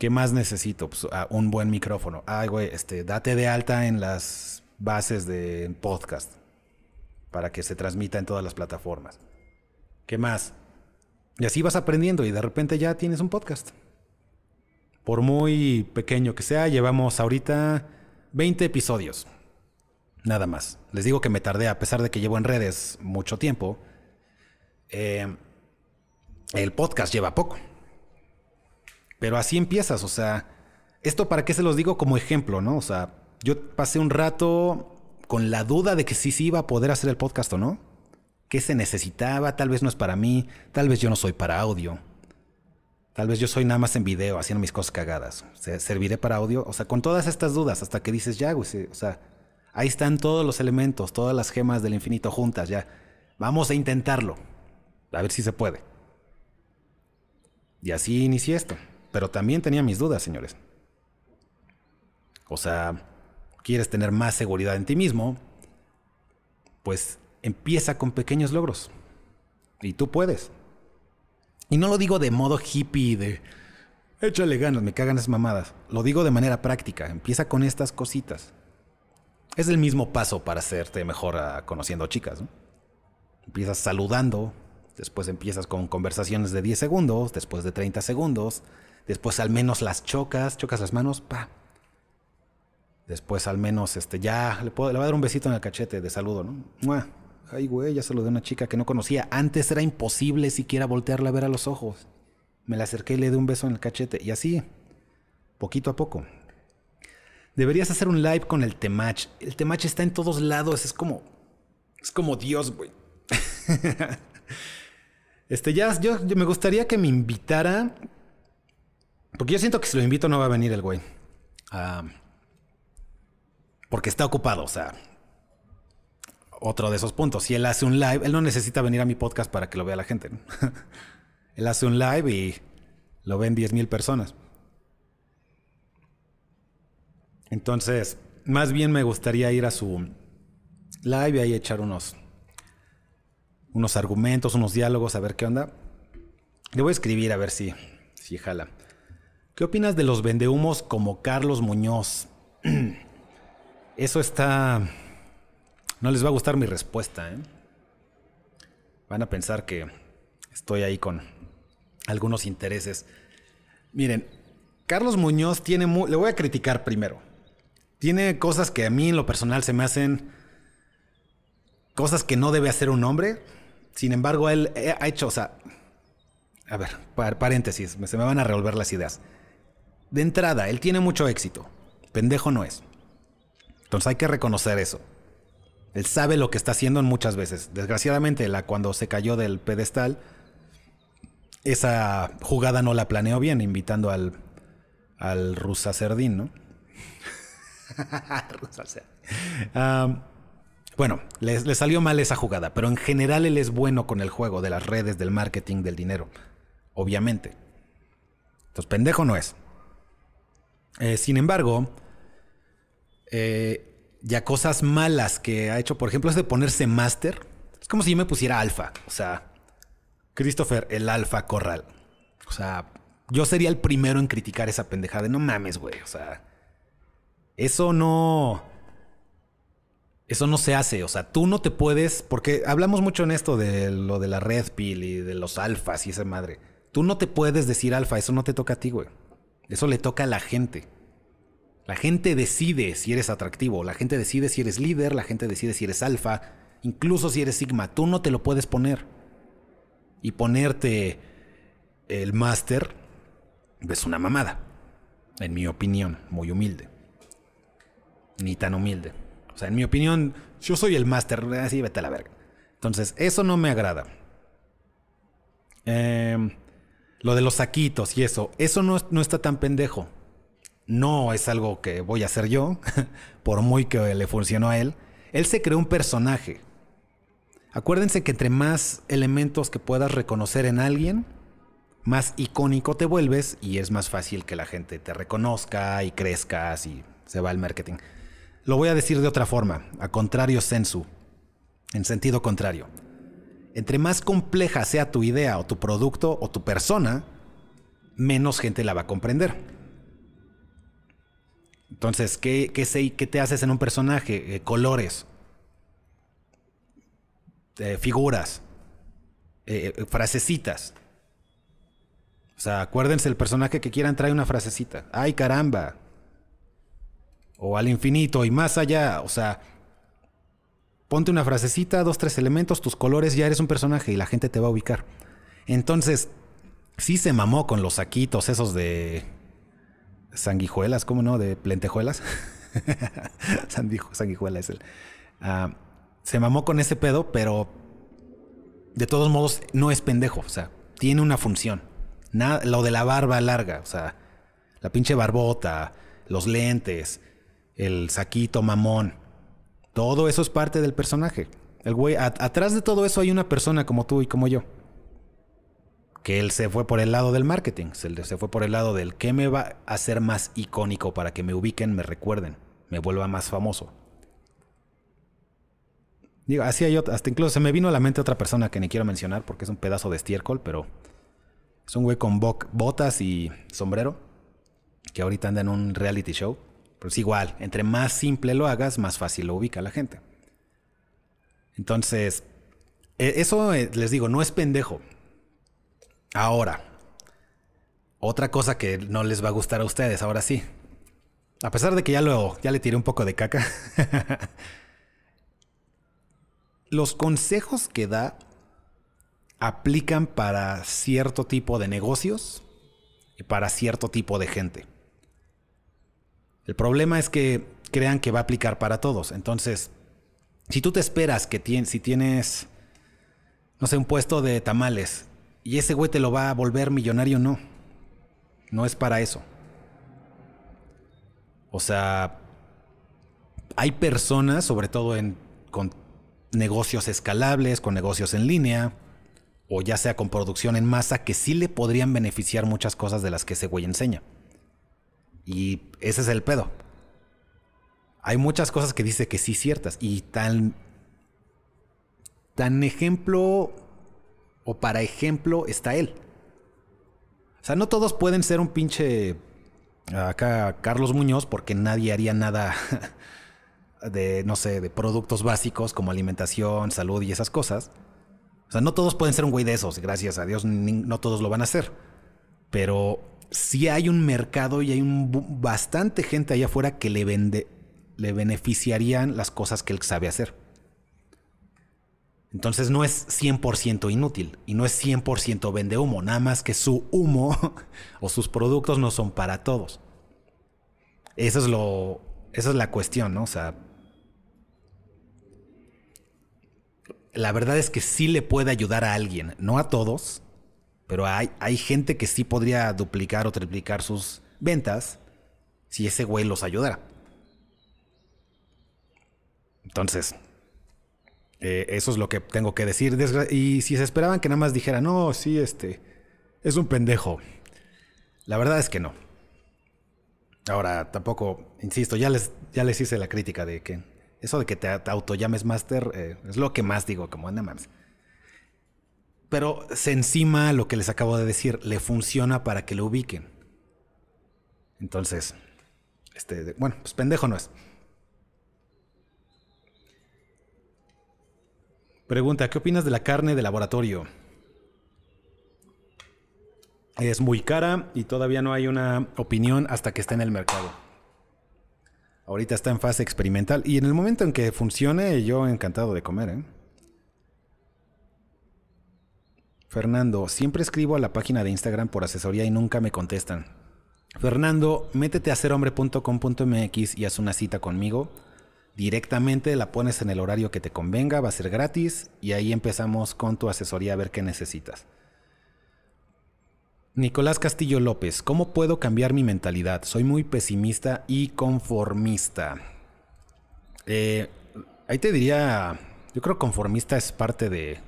¿Qué más necesito? Pues, ah, un buen micrófono. Ay, güey, este, date de alta en las bases de podcast para que se transmita en todas las plataformas. ¿Qué más? Y así vas aprendiendo y de repente ya tienes un podcast. Por muy pequeño que sea, llevamos ahorita 20 episodios. Nada más. Les digo que me tardé, a pesar de que llevo en redes mucho tiempo. Eh, el podcast lleva poco. Pero así empiezas, o sea, esto para qué se los digo como ejemplo, ¿no? O sea, yo pasé un rato con la duda de que sí sí iba a poder hacer el podcast o no. ¿Qué se necesitaba? Tal vez no es para mí, tal vez yo no soy para audio. Tal vez yo soy nada más en video, haciendo mis cosas cagadas. ¿Serviré para audio? O sea, con todas estas dudas, hasta que dices, ya, güey, o sea, ahí están todos los elementos, todas las gemas del infinito juntas, ya. Vamos a intentarlo. A ver si se puede. Y así inicié esto. Pero también tenía mis dudas, señores. O sea, quieres tener más seguridad en ti mismo, pues empieza con pequeños logros. Y tú puedes. Y no lo digo de modo hippie, de échale ganas, me cagan esas mamadas. Lo digo de manera práctica. Empieza con estas cositas. Es el mismo paso para hacerte mejor conociendo chicas. Empiezas saludando, después empiezas con conversaciones de 10 segundos, después de 30 segundos, Después al menos las chocas, chocas las manos, pa. Después al menos este ya le puedo le voy a dar un besito en el cachete de saludo, ¿no? Ay, güey, ya saludé a una chica que no conocía. Antes era imposible siquiera voltearla a ver a los ojos. Me la acerqué y le di un beso en el cachete y así, poquito a poco. Deberías hacer un live con el Temach. El Temach está en todos lados, es como es como Dios, güey. *laughs* este ya yo me gustaría que me invitara porque yo siento que si lo invito no va a venir el güey. Ah, porque está ocupado, o sea. Otro de esos puntos. Si él hace un live, él no necesita venir a mi podcast para que lo vea la gente. *laughs* él hace un live y lo ven 10 mil personas. Entonces, más bien me gustaría ir a su live y ahí echar unos, unos argumentos, unos diálogos, a ver qué onda. Le voy a escribir a ver si, si jala. ¿Qué opinas de los vendehumos como Carlos Muñoz? *clears throat* Eso está... No les va a gustar mi respuesta, ¿eh? Van a pensar que estoy ahí con algunos intereses. Miren, Carlos Muñoz tiene... Le voy a criticar primero. Tiene cosas que a mí en lo personal se me hacen... Cosas que no debe hacer un hombre. Sin embargo, él ha hecho, o sea... A ver, paréntesis, se me van a revolver las ideas. De entrada, él tiene mucho éxito. Pendejo no es. Entonces hay que reconocer eso. Él sabe lo que está haciendo muchas veces. Desgraciadamente, la, cuando se cayó del pedestal, esa jugada no la planeó bien, invitando al, al Rusa Cerdín, ¿no? *laughs* Rusa Bueno, le, le salió mal esa jugada, pero en general él es bueno con el juego de las redes, del marketing, del dinero. Obviamente. Entonces, pendejo no es. Eh, sin embargo, eh, ya cosas malas que ha hecho, por ejemplo, es de ponerse máster. Es como si yo me pusiera alfa. O sea, Christopher, el alfa corral. O sea, yo sería el primero en criticar esa pendejada. No mames, güey. O sea, eso no. Eso no se hace. O sea, tú no te puedes. Porque hablamos mucho en esto de lo de la red pill y de los alfas y esa madre. Tú no te puedes decir alfa. Eso no te toca a ti, güey. Eso le toca a la gente. La gente decide si eres atractivo, la gente decide si eres líder, la gente decide si eres alfa, incluso si eres sigma. Tú no te lo puedes poner. Y ponerte el máster es una mamada. En mi opinión, muy humilde. Ni tan humilde. O sea, en mi opinión, yo soy el máster, así vete a la verga. Entonces, eso no me agrada. Eh, lo de los saquitos y eso, eso no, no está tan pendejo. No es algo que voy a hacer yo, *laughs* por muy que le funcionó a él. Él se creó un personaje. Acuérdense que entre más elementos que puedas reconocer en alguien, más icónico te vuelves y es más fácil que la gente te reconozca y crezcas y se va el marketing. Lo voy a decir de otra forma, a contrario sensu, en sentido contrario. Entre más compleja sea tu idea o tu producto o tu persona, menos gente la va a comprender. Entonces, ¿qué, qué, te haces en un personaje? Eh, colores, eh, figuras, eh, frasecitas. O sea, acuérdense el personaje que quieran trae una frasecita. ¡Ay, caramba! O al infinito y más allá. O sea, Ponte una frasecita, dos, tres elementos, tus colores, ya eres un personaje y la gente te va a ubicar. Entonces, sí se mamó con los saquitos esos de sanguijuelas, ¿cómo no? De lentejuelas. *laughs* sanguijuela es el. Ah, se mamó con ese pedo, pero de todos modos no es pendejo. O sea, tiene una función. Lo de la barba larga, o sea, la pinche barbota, los lentes, el saquito mamón. Todo eso es parte del personaje. El güey, atrás de todo eso hay una persona como tú y como yo. Que él se fue por el lado del marketing, se, se fue por el lado del qué me va a hacer más icónico para que me ubiquen, me recuerden, me vuelva más famoso. Digo, así hay otra, hasta incluso se me vino a la mente otra persona que ni quiero mencionar porque es un pedazo de estiércol, pero es un güey con botas y sombrero que ahorita anda en un reality show. Pero es igual, entre más simple lo hagas, más fácil lo ubica la gente. Entonces, e, eso eh, les digo, no es pendejo. Ahora, otra cosa que no les va a gustar a ustedes, ahora sí. A pesar de que ya, lo, ya le tiré un poco de caca. *laughs* los consejos que da aplican para cierto tipo de negocios y para cierto tipo de gente. El problema es que crean que va a aplicar para todos. Entonces, si tú te esperas que si tienes, no sé, un puesto de tamales y ese güey te lo va a volver millonario, no. No es para eso. O sea, hay personas, sobre todo en, con negocios escalables, con negocios en línea, o ya sea con producción en masa, que sí le podrían beneficiar muchas cosas de las que ese güey enseña. Y ese es el pedo. Hay muchas cosas que dice que sí ciertas y tan tan ejemplo o para ejemplo está él. O sea, no todos pueden ser un pinche acá Carlos Muñoz porque nadie haría nada *laughs* de no sé, de productos básicos como alimentación, salud y esas cosas. O sea, no todos pueden ser un güey de esos, gracias a Dios no todos lo van a hacer. Pero sí hay un mercado y hay bastante gente allá afuera que le vende, le beneficiarían las cosas que él sabe hacer. Entonces no es 100% inútil y no es 100% vende humo, nada más que su humo *laughs* o sus productos no son para todos. Eso es lo, esa es la cuestión, ¿no? O sea, la verdad es que sí le puede ayudar a alguien, no a todos, pero hay, hay gente que sí podría duplicar o triplicar sus ventas si ese güey los ayudara. Entonces, Eh, eso es lo que tengo que decir. y si se esperaban que nada más dijera, no, sí, este, es un pendejo. La verdad es que no. Ahora, tampoco, insisto, ya les, ya les hice la crítica de que eso de que te, auto llames master eh, es lo que más digo, como más. Pero se encima lo que les acabo de decir, le funciona para que lo ubiquen. Entonces, este, bueno, pues pendejo no es. Pregunta, ¿qué opinas de la carne de laboratorio? Es muy cara y todavía no hay una opinión hasta que esté en el mercado. Ahorita está en fase experimental y en el momento en que funcione, yo encantado de comer. ¿eh? Fernando, siempre escribo a la página de Instagram por asesoría y nunca me contestan. Fernando, métete a serhombre.com.mx y haz una cita conmigo directamente la pones en el horario que te convenga, va a ser gratis y ahí empezamos con tu asesoría a ver qué necesitas. Nicolás Castillo López, ¿cómo puedo cambiar mi mentalidad? Soy muy pesimista y conformista. Eh, ahí te diría, yo creo conformista es parte de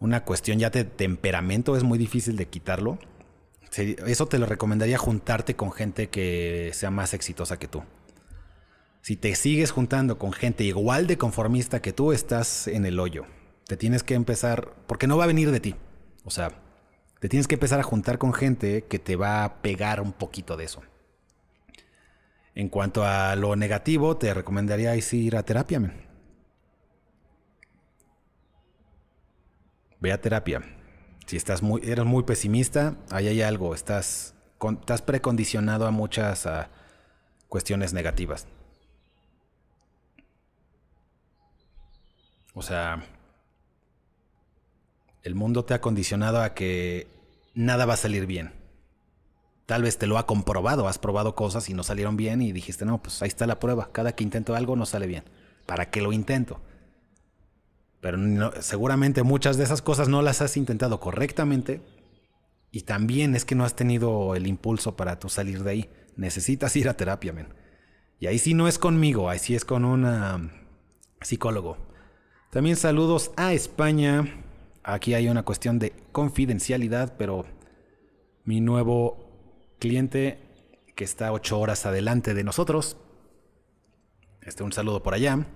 una cuestión ya de temperamento, es muy difícil de quitarlo. Eso te lo recomendaría juntarte con gente que sea más exitosa que tú. Si te sigues juntando con gente igual de conformista que tú, estás en el hoyo. Te tienes que empezar, porque no va a venir de ti. O sea, te tienes que empezar a juntar con gente que te va a pegar un poquito de eso. En cuanto a lo negativo, te recomendaría ir a terapia. Ve a terapia. Si estás muy, eres muy pesimista, ahí hay algo. Estás, estás precondicionado a muchas cuestiones negativas. O sea, el mundo te ha condicionado a que nada va a salir bien. Tal vez te lo ha comprobado, has probado cosas y no salieron bien y dijiste, no, pues ahí está la prueba. Cada que intento algo no sale bien. ¿Para qué lo intento? Pero seguramente muchas de esas cosas no las has intentado correctamente y también es que no has tenido el impulso para tú salir de ahí. Necesitas ir a terapia, men. Y ahí sí no es conmigo, ahí sí es con un psicólogo. También saludos a España. Aquí hay una cuestión de confidencialidad, pero mi nuevo cliente que está ocho horas adelante de nosotros, este, un saludo por allá,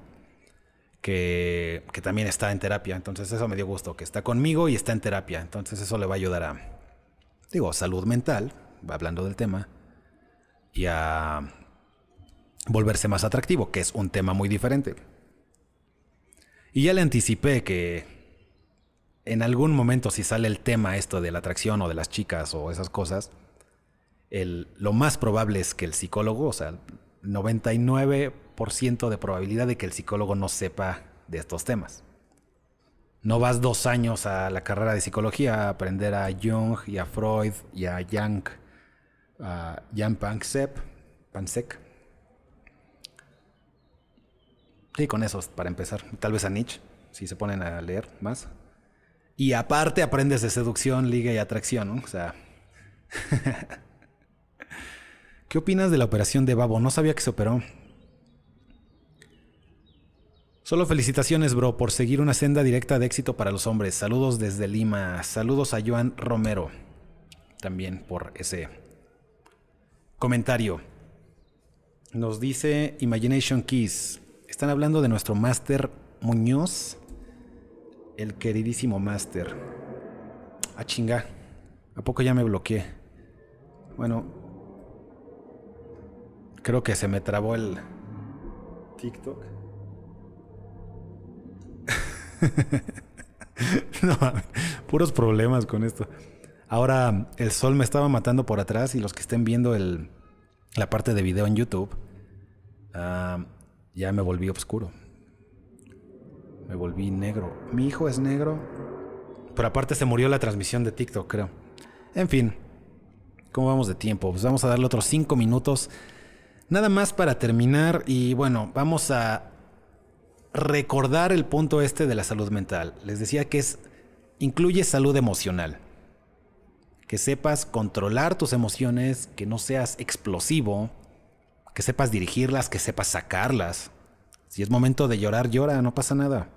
que, también está en terapia. Entonces eso me dio gusto, que está conmigo y está en terapia. Entonces eso le va a ayudar a, digo, salud mental, hablando del tema, y a volverse más atractivo, que es un tema muy diferente. Y ya le anticipé que en algún momento si sale el tema esto de la atracción o de las chicas o esas cosas, lo más probable es que el psicólogo, o sea, 99% de probabilidad de que el psicólogo no sepa de estos temas. No vas dos años a la carrera de psicología a aprender a Jung y a Freud y a Yang, a Jan Pansek, Sí, con esos para empezar. Tal vez a Nietzsche, si se ponen a leer más. Y aparte aprendes de seducción, liga y atracción, ¿no? O sea. *laughs* ¿Qué opinas de la operación de Babo? No sabía que se operó. Solo felicitaciones, bro, por seguir una senda directa de éxito para los hombres. Saludos desde Lima. Saludos a Joan Romero. También por ese comentario. Nos dice Imagination Keys. Están hablando de nuestro Máster Muñoz. El queridísimo Máster. Ah, chinga. ¿A poco ya me bloqueé? Bueno. Creo que se me trabó el TikTok. *laughs* no, puros problemas con esto. Ahora el sol me estaba matando por atrás y los que estén viendo el, la parte de video en YouTube, uh, ya me volví oscuro. Me volví negro. Mi hijo es negro. Pero aparte se murió la transmisión de TikTok, creo. En fin. ¿Cómo vamos de tiempo? Pues vamos a darle otros cinco minutos. Nada más para terminar. Y bueno, vamos a recordar el punto este de la salud mental. Les decía que es. incluye salud emocional. Que sepas controlar tus emociones, que no seas explosivo, que sepas dirigirlas, que sepas sacarlas. Si es momento de llorar, llora, no pasa nada.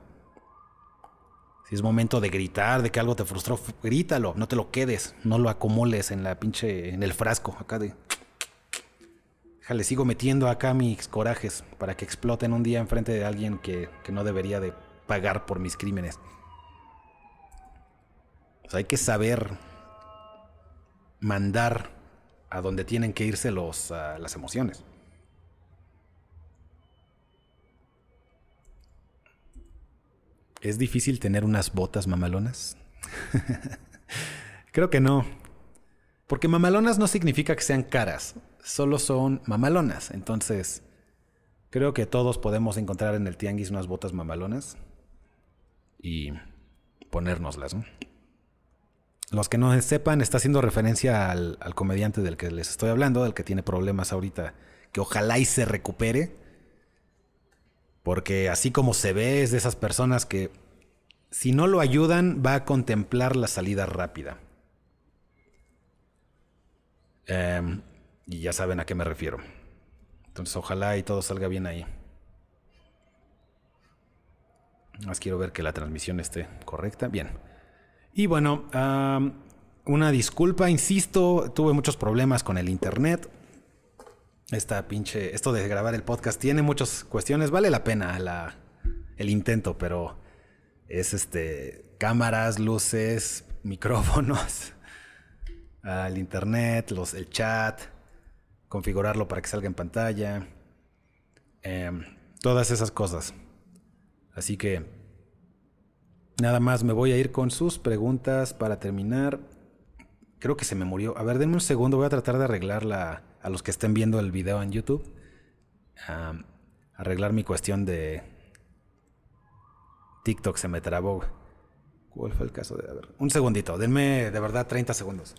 Si es momento de gritar, de que algo te frustró, grítalo, no te lo quedes, no lo acumules en la pinche, en el frasco, acá de... Déjale, sigo metiendo acá mis corajes para que exploten un día enfrente de alguien que, que no debería de pagar por mis crímenes. Hay que saber mandar a donde tienen que irse los, uh, las emociones. ¿Es difícil tener unas botas mamalonas? *laughs* Creo que no. Porque mamalonas no significa que sean caras, solo son mamalonas. Entonces, creo que todos podemos encontrar en el tianguis unas botas mamalonas y ponérnoslas. ¿no? Los que no sepan, está haciendo referencia al, al, comediante del que les estoy hablando, del que tiene problemas ahorita, que ojalá y se recupere. Porque así como se ve, es de esas personas que si no lo ayudan, va a contemplar la salida rápida. Eh, y ya saben a qué me refiero. Entonces, ojalá y todo salga bien ahí. Más quiero ver que la transmisión esté correcta. Bien. Y bueno, una disculpa, insisto, tuve muchos problemas con el internet. Esta pinche, esto de grabar el podcast tiene muchas cuestiones. Vale la pena la, el intento, pero es este cámaras, luces, *laughs* micrófonos, el internet, los, el chat, configurarlo para que salga en pantalla, eh, todas esas cosas. Así que nada más me voy a ir con sus preguntas para terminar. Creo que se me murió. A ver, denme un segundo, voy a tratar de arreglarla a los que estén viendo el video en YouTube. Arreglar mi cuestión de TikTok se me trabó. ¿Cuál fue el caso de.? A ver, un segundito, denme de verdad 30 segundos.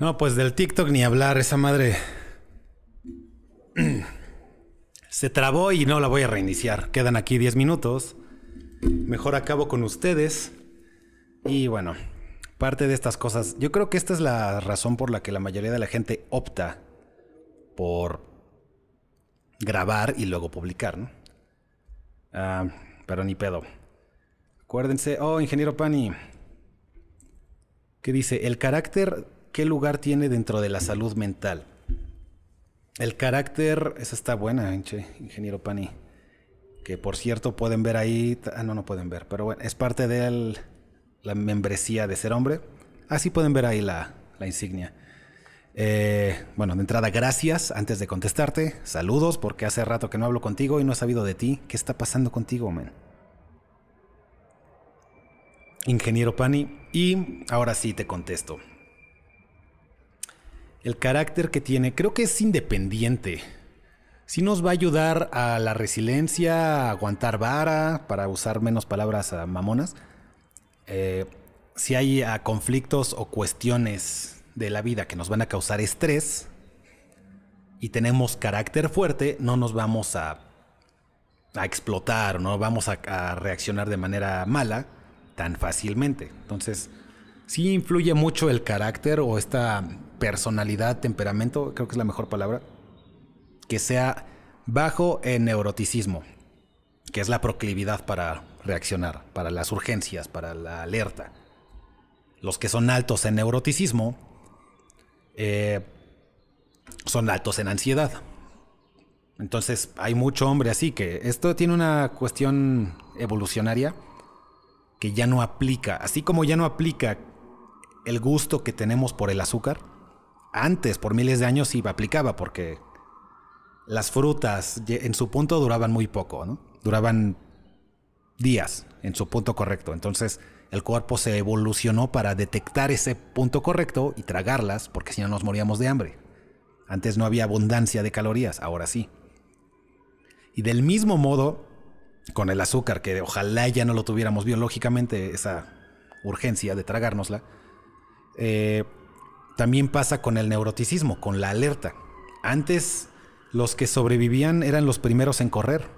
No, pues del TikTok ni hablar, esa madre. *clears throat* se trabó y no la voy a reiniciar. Quedan aquí 10 minutos. Mejor acabo con ustedes. Y bueno, parte de estas cosas. Yo creo que esta es la razón por la que la mayoría de la gente opta por grabar y luego publicar, ¿no? Ah, pero ni pedo. Acuérdense, oh, ingeniero Pani. ¿Qué dice? El carácter, ¿qué lugar tiene dentro de la salud mental? El carácter, esa está buena, ingeniero Pani. Que por cierto pueden ver ahí, ah, no, no pueden ver, pero bueno, es parte de la membresía de ser hombre. Así ah, pueden ver ahí la, la insignia. Eh, bueno, de entrada, gracias. Antes de contestarte, saludos, porque hace rato que no hablo contigo y no he sabido de ti. ¿Qué está pasando contigo, man? Ingeniero Pani. Y ahora sí te contesto. El carácter que tiene, creo que es independiente. Sí nos va a ayudar a la resiliencia, a aguantar vara, para usar menos palabras mamonas. Eh, si hay conflictos o cuestiones de la vida que nos van a causar estrés y tenemos carácter fuerte, no nos vamos a, a explotar, no vamos a, a, reaccionar de manera mala tan fácilmente. Entonces, sí influye mucho el carácter o esta personalidad, temperamento, creo que es la mejor palabra, que sea bajo en neuroticismo, que es la proclividad para reaccionar, para las urgencias, para la alerta. Los que son altos en neuroticismo eh, son altos en ansiedad. Entonces hay mucho hombre así que esto tiene una cuestión evolucionaria que ya no aplica. Así como ya no aplica el gusto que tenemos por el azúcar, antes por miles de años sí aplicaba porque las frutas en su punto duraban muy poco, ¿no? Duraban días en su punto correcto. Entonces el cuerpo se evolucionó para detectar ese punto correcto y tragarlas, porque si no nos moríamos de hambre. Antes no había abundancia de calorías, ahora sí. Y del mismo modo, con el azúcar, que ojalá ya no lo tuviéramos biológicamente, esa urgencia de tragárnosla, eh, también pasa con el neuroticismo, con la alerta. Antes los que sobrevivían eran los primeros en correr.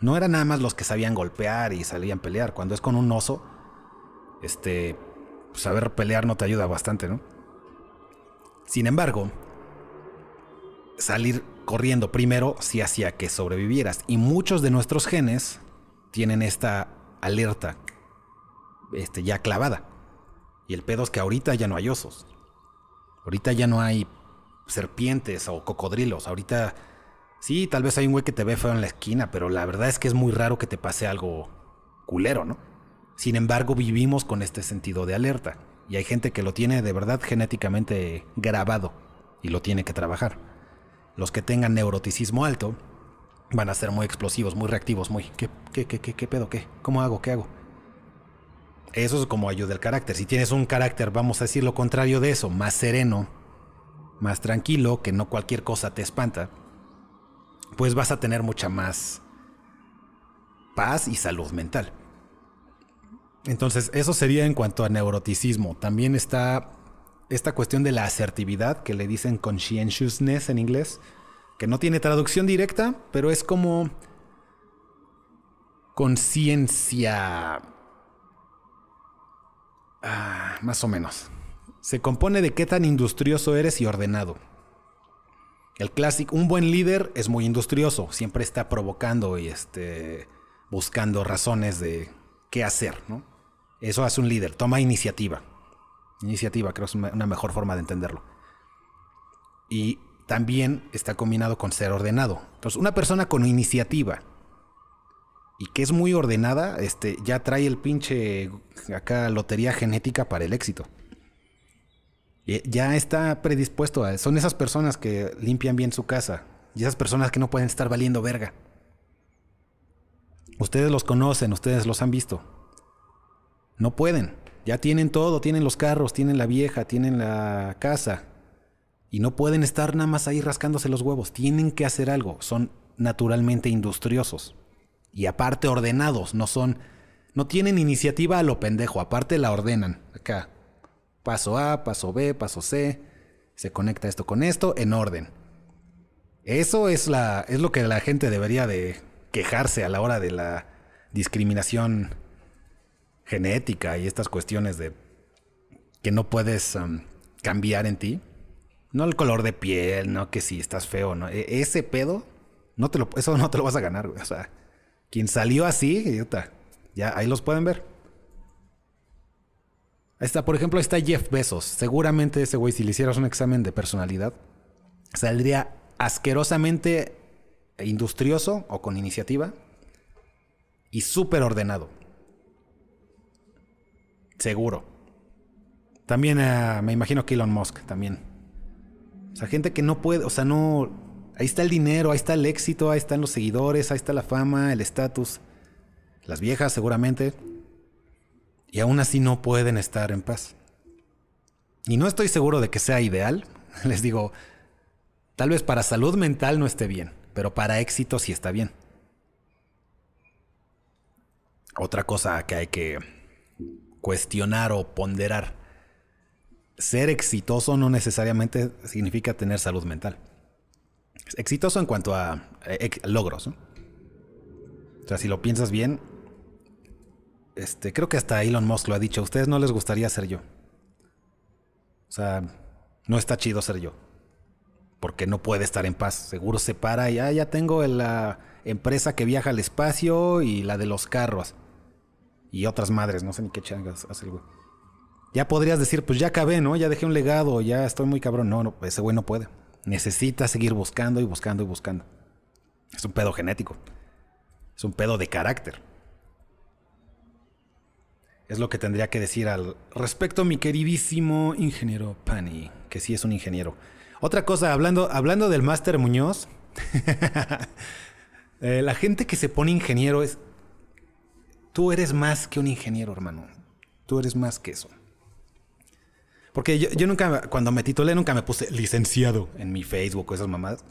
No eran nada más los que sabían golpear y salían a pelear. Cuando es con un oso, este, saber pelear no te ayuda bastante, ¿no? Sin embargo, salir corriendo primero sí hacía que sobrevivieras. Y muchos de nuestros genes tienen esta alerta este, ya clavada. Y el pedo es que ahorita ya no hay osos. Ahorita ya no hay serpientes o cocodrilos. Ahorita sí, tal vez hay un güey que te ve feo en la esquina, pero la verdad es que es muy raro que te pase algo culero, ¿no? Sin embargo, vivimos con este sentido de alerta. Y hay gente que lo tiene de verdad genéticamente grabado y lo tiene que trabajar. Los que tengan neuroticismo alto van a ser muy explosivos, muy reactivos, muy... ¿Qué, qué, qué, qué, qué pedo? ¿Qué? ¿Cómo hago? ¿Qué hago? Eso es como ayuda el carácter. Si tienes un carácter, vamos a decir lo contrario de eso, más sereno, más tranquilo, que no cualquier cosa te espanta, pues vas a tener mucha más paz y salud mental. Entonces, eso sería en cuanto a neuroticismo. También está esta cuestión de la asertividad, que le dicen conscientiousness en inglés, que no tiene traducción directa, pero es como conciencia... Ah, más o menos. Se compone de qué tan industrioso eres y ordenado. El clásico, un buen líder es muy industrioso, siempre está provocando y este, buscando razones de qué hacer, ¿no? Eso hace un líder, toma iniciativa. Iniciativa, creo que es una mejor forma de entenderlo. Y también está combinado con ser ordenado. Entonces, una persona con iniciativa y que es muy ordenada, este, ya trae el pinche acá lotería genética para el éxito. Ya está predispuesto a. Son esas personas que limpian bien su casa. Y esas personas que no pueden estar valiendo verga. Ustedes los conocen, ustedes los han visto. No pueden. Ya tienen todo, tienen los carros, tienen la vieja, tienen la casa. Y no pueden estar nada más ahí rascándose los huevos. Tienen que hacer algo. Son naturalmente industriosos. Y aparte ordenados. No son... No tienen iniciativa a lo pendejo. Aparte la ordenan. Acá. Paso A, paso B, paso C. Se conecta esto con esto en orden. Eso es, la, es lo que la gente debería de quejarse a la hora de la discriminación genética y estas cuestiones de que no puedes um, cambiar en ti. No el color de piel, no que si estás feo, no. E, ese pedo, no te lo, eso no te lo vas a ganar, O sea, quien salió así, ya ahí los pueden ver. Ahí está, por ejemplo, está Jeff Bezos. Seguramente ese güey, si le hicieras un examen de personalidad, saldría asquerosamente industrioso o con iniciativa y súper ordenado. Seguro. También uh, me imagino que Elon Musk también. O sea, gente que no puede, o sea, no... Ahí está el dinero, ahí está el éxito, ahí están los seguidores, ahí está la fama, el estatus. Las viejas seguramente. Y aún así no pueden estar en paz. Y no estoy seguro de que sea ideal. *laughs* Les digo, tal vez para salud mental no esté bien, pero para éxito sí está bien. Otra cosa que hay que cuestionar o ponderar. Ser exitoso no necesariamente significa tener salud mental. Exitoso en cuanto a eh, logros. O sea, si lo piensas bien, este, creo que hasta Elon Musk lo ha dicho. A ustedes no les gustaría ser yo. O sea, no está chido ser yo. Porque no puede estar en paz. Seguro se para y ah, ya tengo la empresa que viaja al espacio y la de los carros y otras madres, no sé ni qué changas hace el güey. Ya podrías decir, pues ya acabé, ¿no? Ya dejé un legado, ya estoy muy cabrón. No, no, ese güey no puede. Necesita seguir buscando y buscando y buscando. Es un pedo genético. Es un pedo de carácter. Es lo que tendría que decir al respecto mi queridísimo ingeniero Pani, que sí es un ingeniero. Otra cosa, hablando, hablando del máster Muñoz, *laughs* eh, la gente que se pone ingeniero es, Tú eres más que un ingeniero, hermano. Tú eres más que eso. Porque yo, nunca, cuando me titulé, nunca me puse licenciado en mi Facebook o esas mamadas.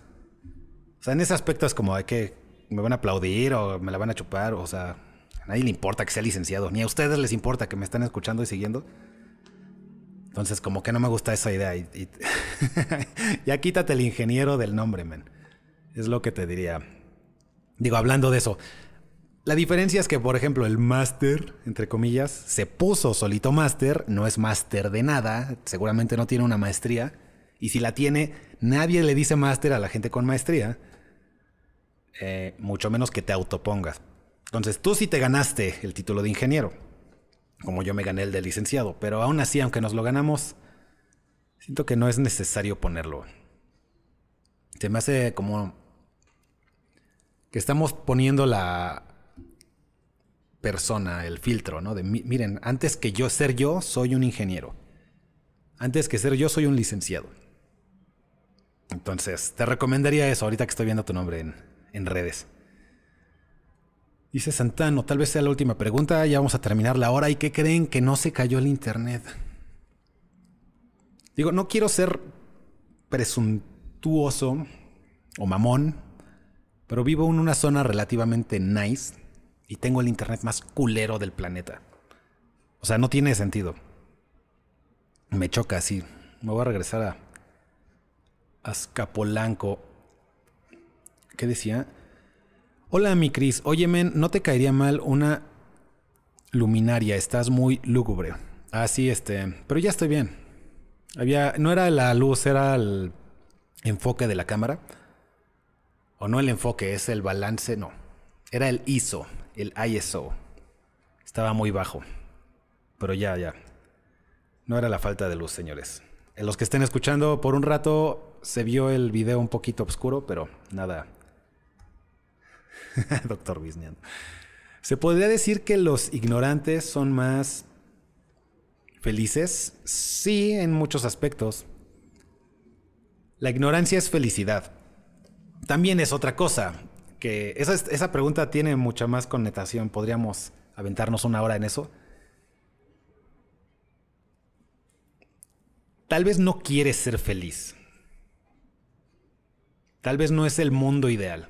O sea, en ese aspecto es como de que me van a aplaudir o me la van a chupar. O sea, a nadie le importa que sea licenciado. Ni a ustedes les importa que me están escuchando y siguiendo. Entonces, como que no me gusta esa idea. Y, *laughs* ya quítate el ingeniero del nombre, men. Es lo que te diría. Digo, hablando de eso, la diferencia es que, por ejemplo, el máster, entre comillas, se puso solito máster, no es máster de nada, seguramente no tiene una maestría, Y si la tiene, nadie le dice máster a la gente con maestría, eh, mucho menos que te autopongas. Entonces tú sí te ganaste el título de ingeniero, como yo me gané el de licenciado, pero aún así, aunque nos lo ganamos, siento que no es necesario ponerlo. Se me hace como que estamos poniendo la persona, el filtro, ¿no? De miren, antes que yo ser yo, soy un ingeniero. Antes que ser yo, soy un licenciado. Entonces, te recomendaría eso ahorita que estoy viendo tu nombre en, en redes. Dice Santano, tal vez sea la última pregunta, ya vamos a terminar la hora. ¿Y qué creen que no se cayó el internet? Digo, no quiero ser presuntuoso o mamón, pero vivo en una zona relativamente nice y tengo el internet más culero del planeta. O sea, no tiene sentido. Me choca así. Me voy a regresar a Azcapolanco. ¿Qué decía? Hola, mi Cris. Oye, men, ¿no te caería mal una luminaria? Estás muy lúgubre. Ah, sí, este. Pero ya estoy bien. Había. No era la luz, era el enfoque de la cámara. O no el enfoque, es el balance. No. Era el ISO, el ISO. Estaba muy bajo. Pero ya, ya. No era la falta de luz, señores. En los que estén escuchando, por un rato se vio el video un poquito oscuro, pero nada. *laughs* Doctor Bisnian. ¿Se podría decir que los ignorantes son más felices? Sí, en muchos aspectos. La ignorancia es felicidad. También es otra cosa. Que esa, esa pregunta tiene mucha más connotación. Podríamos aventarnos una hora en eso. Tal vez no quieres ser feliz. Tal vez no es el mundo ideal.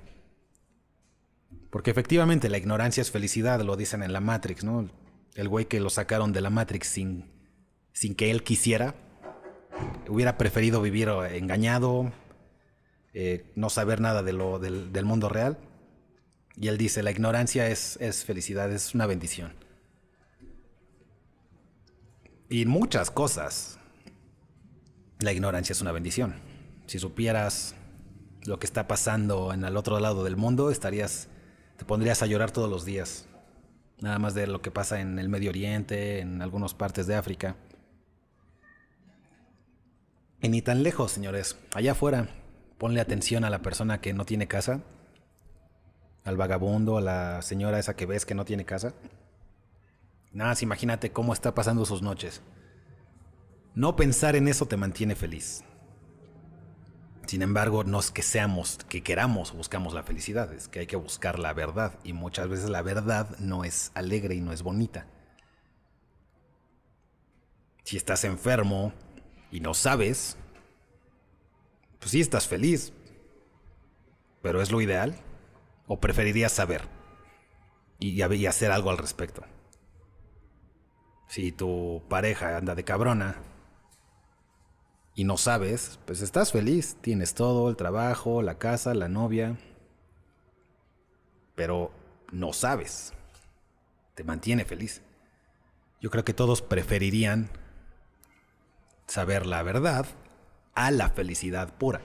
Porque efectivamente la ignorancia es felicidad, lo dicen en la Matrix, ¿no? El güey que lo sacaron de la Matrix sin, sin que él quisiera, hubiera preferido vivir engañado, eh, no saber nada del, mundo real. Y él dice, la ignorancia es, es felicidad, es una bendición. Y muchas cosas, la ignorancia es una bendición. Si supieras lo que está pasando en el otro lado del mundo, estarías, te pondrías a llorar todos los días. Nada más de lo que pasa en el Medio Oriente, en algunas partes de África. Y ni tan lejos, señores. Allá afuera, ponle atención a la persona que no tiene casa, al vagabundo, a la señora esa que ves que no tiene casa. Nada, más imagínate cómo está pasando sus noches. No pensar en eso te mantiene feliz. Sin embargo, no es que seamos, que queramos buscamos la felicidad, es que hay que buscar la verdad. Y muchas veces la verdad no es alegre y no es bonita. Si estás enfermo y no sabes, pues estás feliz. Pero ¿es lo ideal? ¿O preferirías saber y, y hacer algo al respecto? Si tu pareja anda de cabrona y no sabes, pues estás feliz, tienes todo, el trabajo, la casa, la novia, pero no sabes, te mantiene feliz. Yo creo que todos preferirían saber la verdad a la felicidad pura.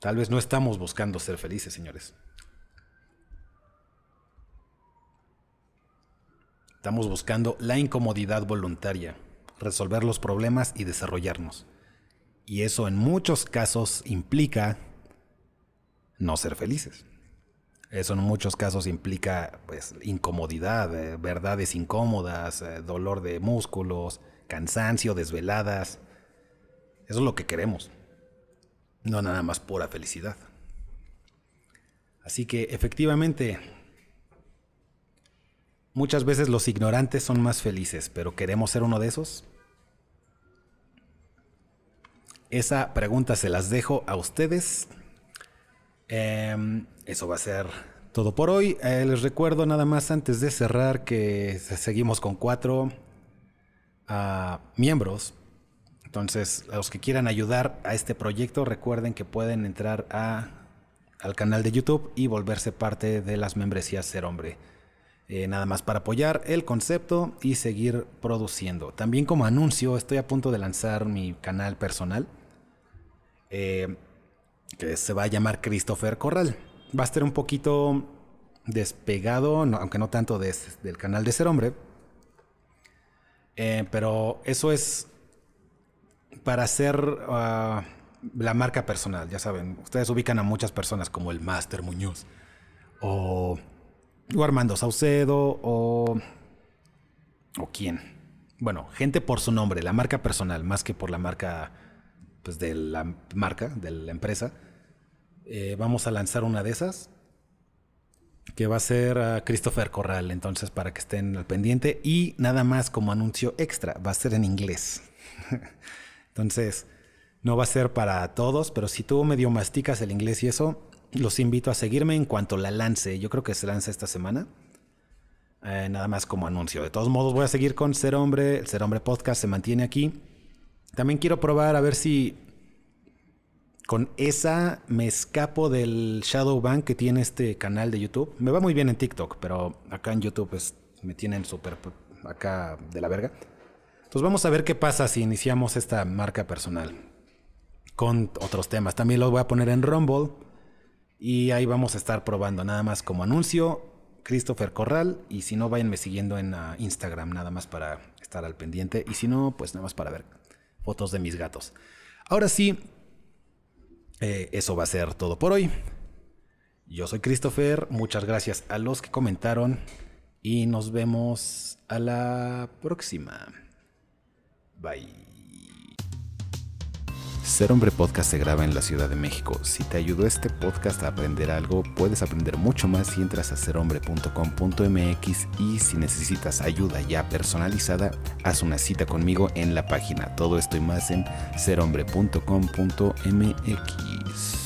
Tal vez no estamos buscando ser felices, señores. Estamos buscando la incomodidad voluntaria resolver los problemas y desarrollarnos. Y eso en muchos casos implica no ser felices. Eso en muchos casos implica pues incomodidad, eh, verdades incómodas, eh, dolor de músculos, cansancio, desveladas. Eso es lo que queremos. No nada más pura felicidad. Así que efectivamente, Muchas veces los ignorantes son más felices, pero ¿queremos ser uno de esos? Esa pregunta se las dejo a ustedes. Em, eso va a ser todo por hoy. Eh, les recuerdo nada más antes de cerrar que seguimos con cuatro ah, miembros. Entonces, los que quieran ayudar a este proyecto, recuerden que pueden entrar a, al canal de YouTube y volverse parte de las membresías Ser Hombre. Eh, nada más para apoyar el concepto y seguir produciendo. También como anuncio, estoy a punto de lanzar mi canal personal. Eh, que se va a llamar Christopher Corral. Va a estar un poquito despegado, aunque no tanto del canal de Ser Hombre. Eh, pero eso es para hacer ah, la marca personal, ya saben. Ustedes ubican a muchas personas como el Master Muñoz o, Armando Saucedo o... ¿O quién? Bueno, gente por su nombre, la marca personal, más que por la marca pues, de la marca, de la empresa. Eh, vamos a lanzar una de esas que va a ser a Christopher Corral, entonces para que estén al pendiente y nada más como anuncio extra, va a ser en inglés. *laughs* entonces, no va a ser para todos, pero si tú medio masticas el inglés y eso, los invito a seguirme en cuanto la lance. Yo creo que se lanza esta semana. Eh, nada más como anuncio. De todos modos, voy a seguir con Ser Hombre. El Ser Hombre Podcast se mantiene aquí. También quiero probar a ver si con esa me escapo del shadow ban que tiene este canal de YouTube. Me va muy bien en TikTok, pero acá en YouTube pues, me tienen súper acá de la verga. Entonces vamos a ver qué pasa si iniciamos esta marca personal con otros temas. También lo voy a poner en Rumble y ahí vamos a estar probando nada más como anuncio. Christopher Corral y si no, váyanme siguiendo en ah, Instagram nada más para estar al pendiente y si no, pues nada más para ver fotos de mis gatos. Ahora sí, eh, eso va a ser todo por hoy. Yo soy Christopher, muchas gracias a los que comentaron y nos vemos a la próxima. Bye. Ser Hombre Podcast se graba en la Ciudad de México. Si te ayudó este podcast a aprender algo, puedes aprender mucho más si entras a serhombre.com.mx y si necesitas ayuda ya personalizada, haz una cita conmigo en la página. Todo esto y más en serhombre.com.mx.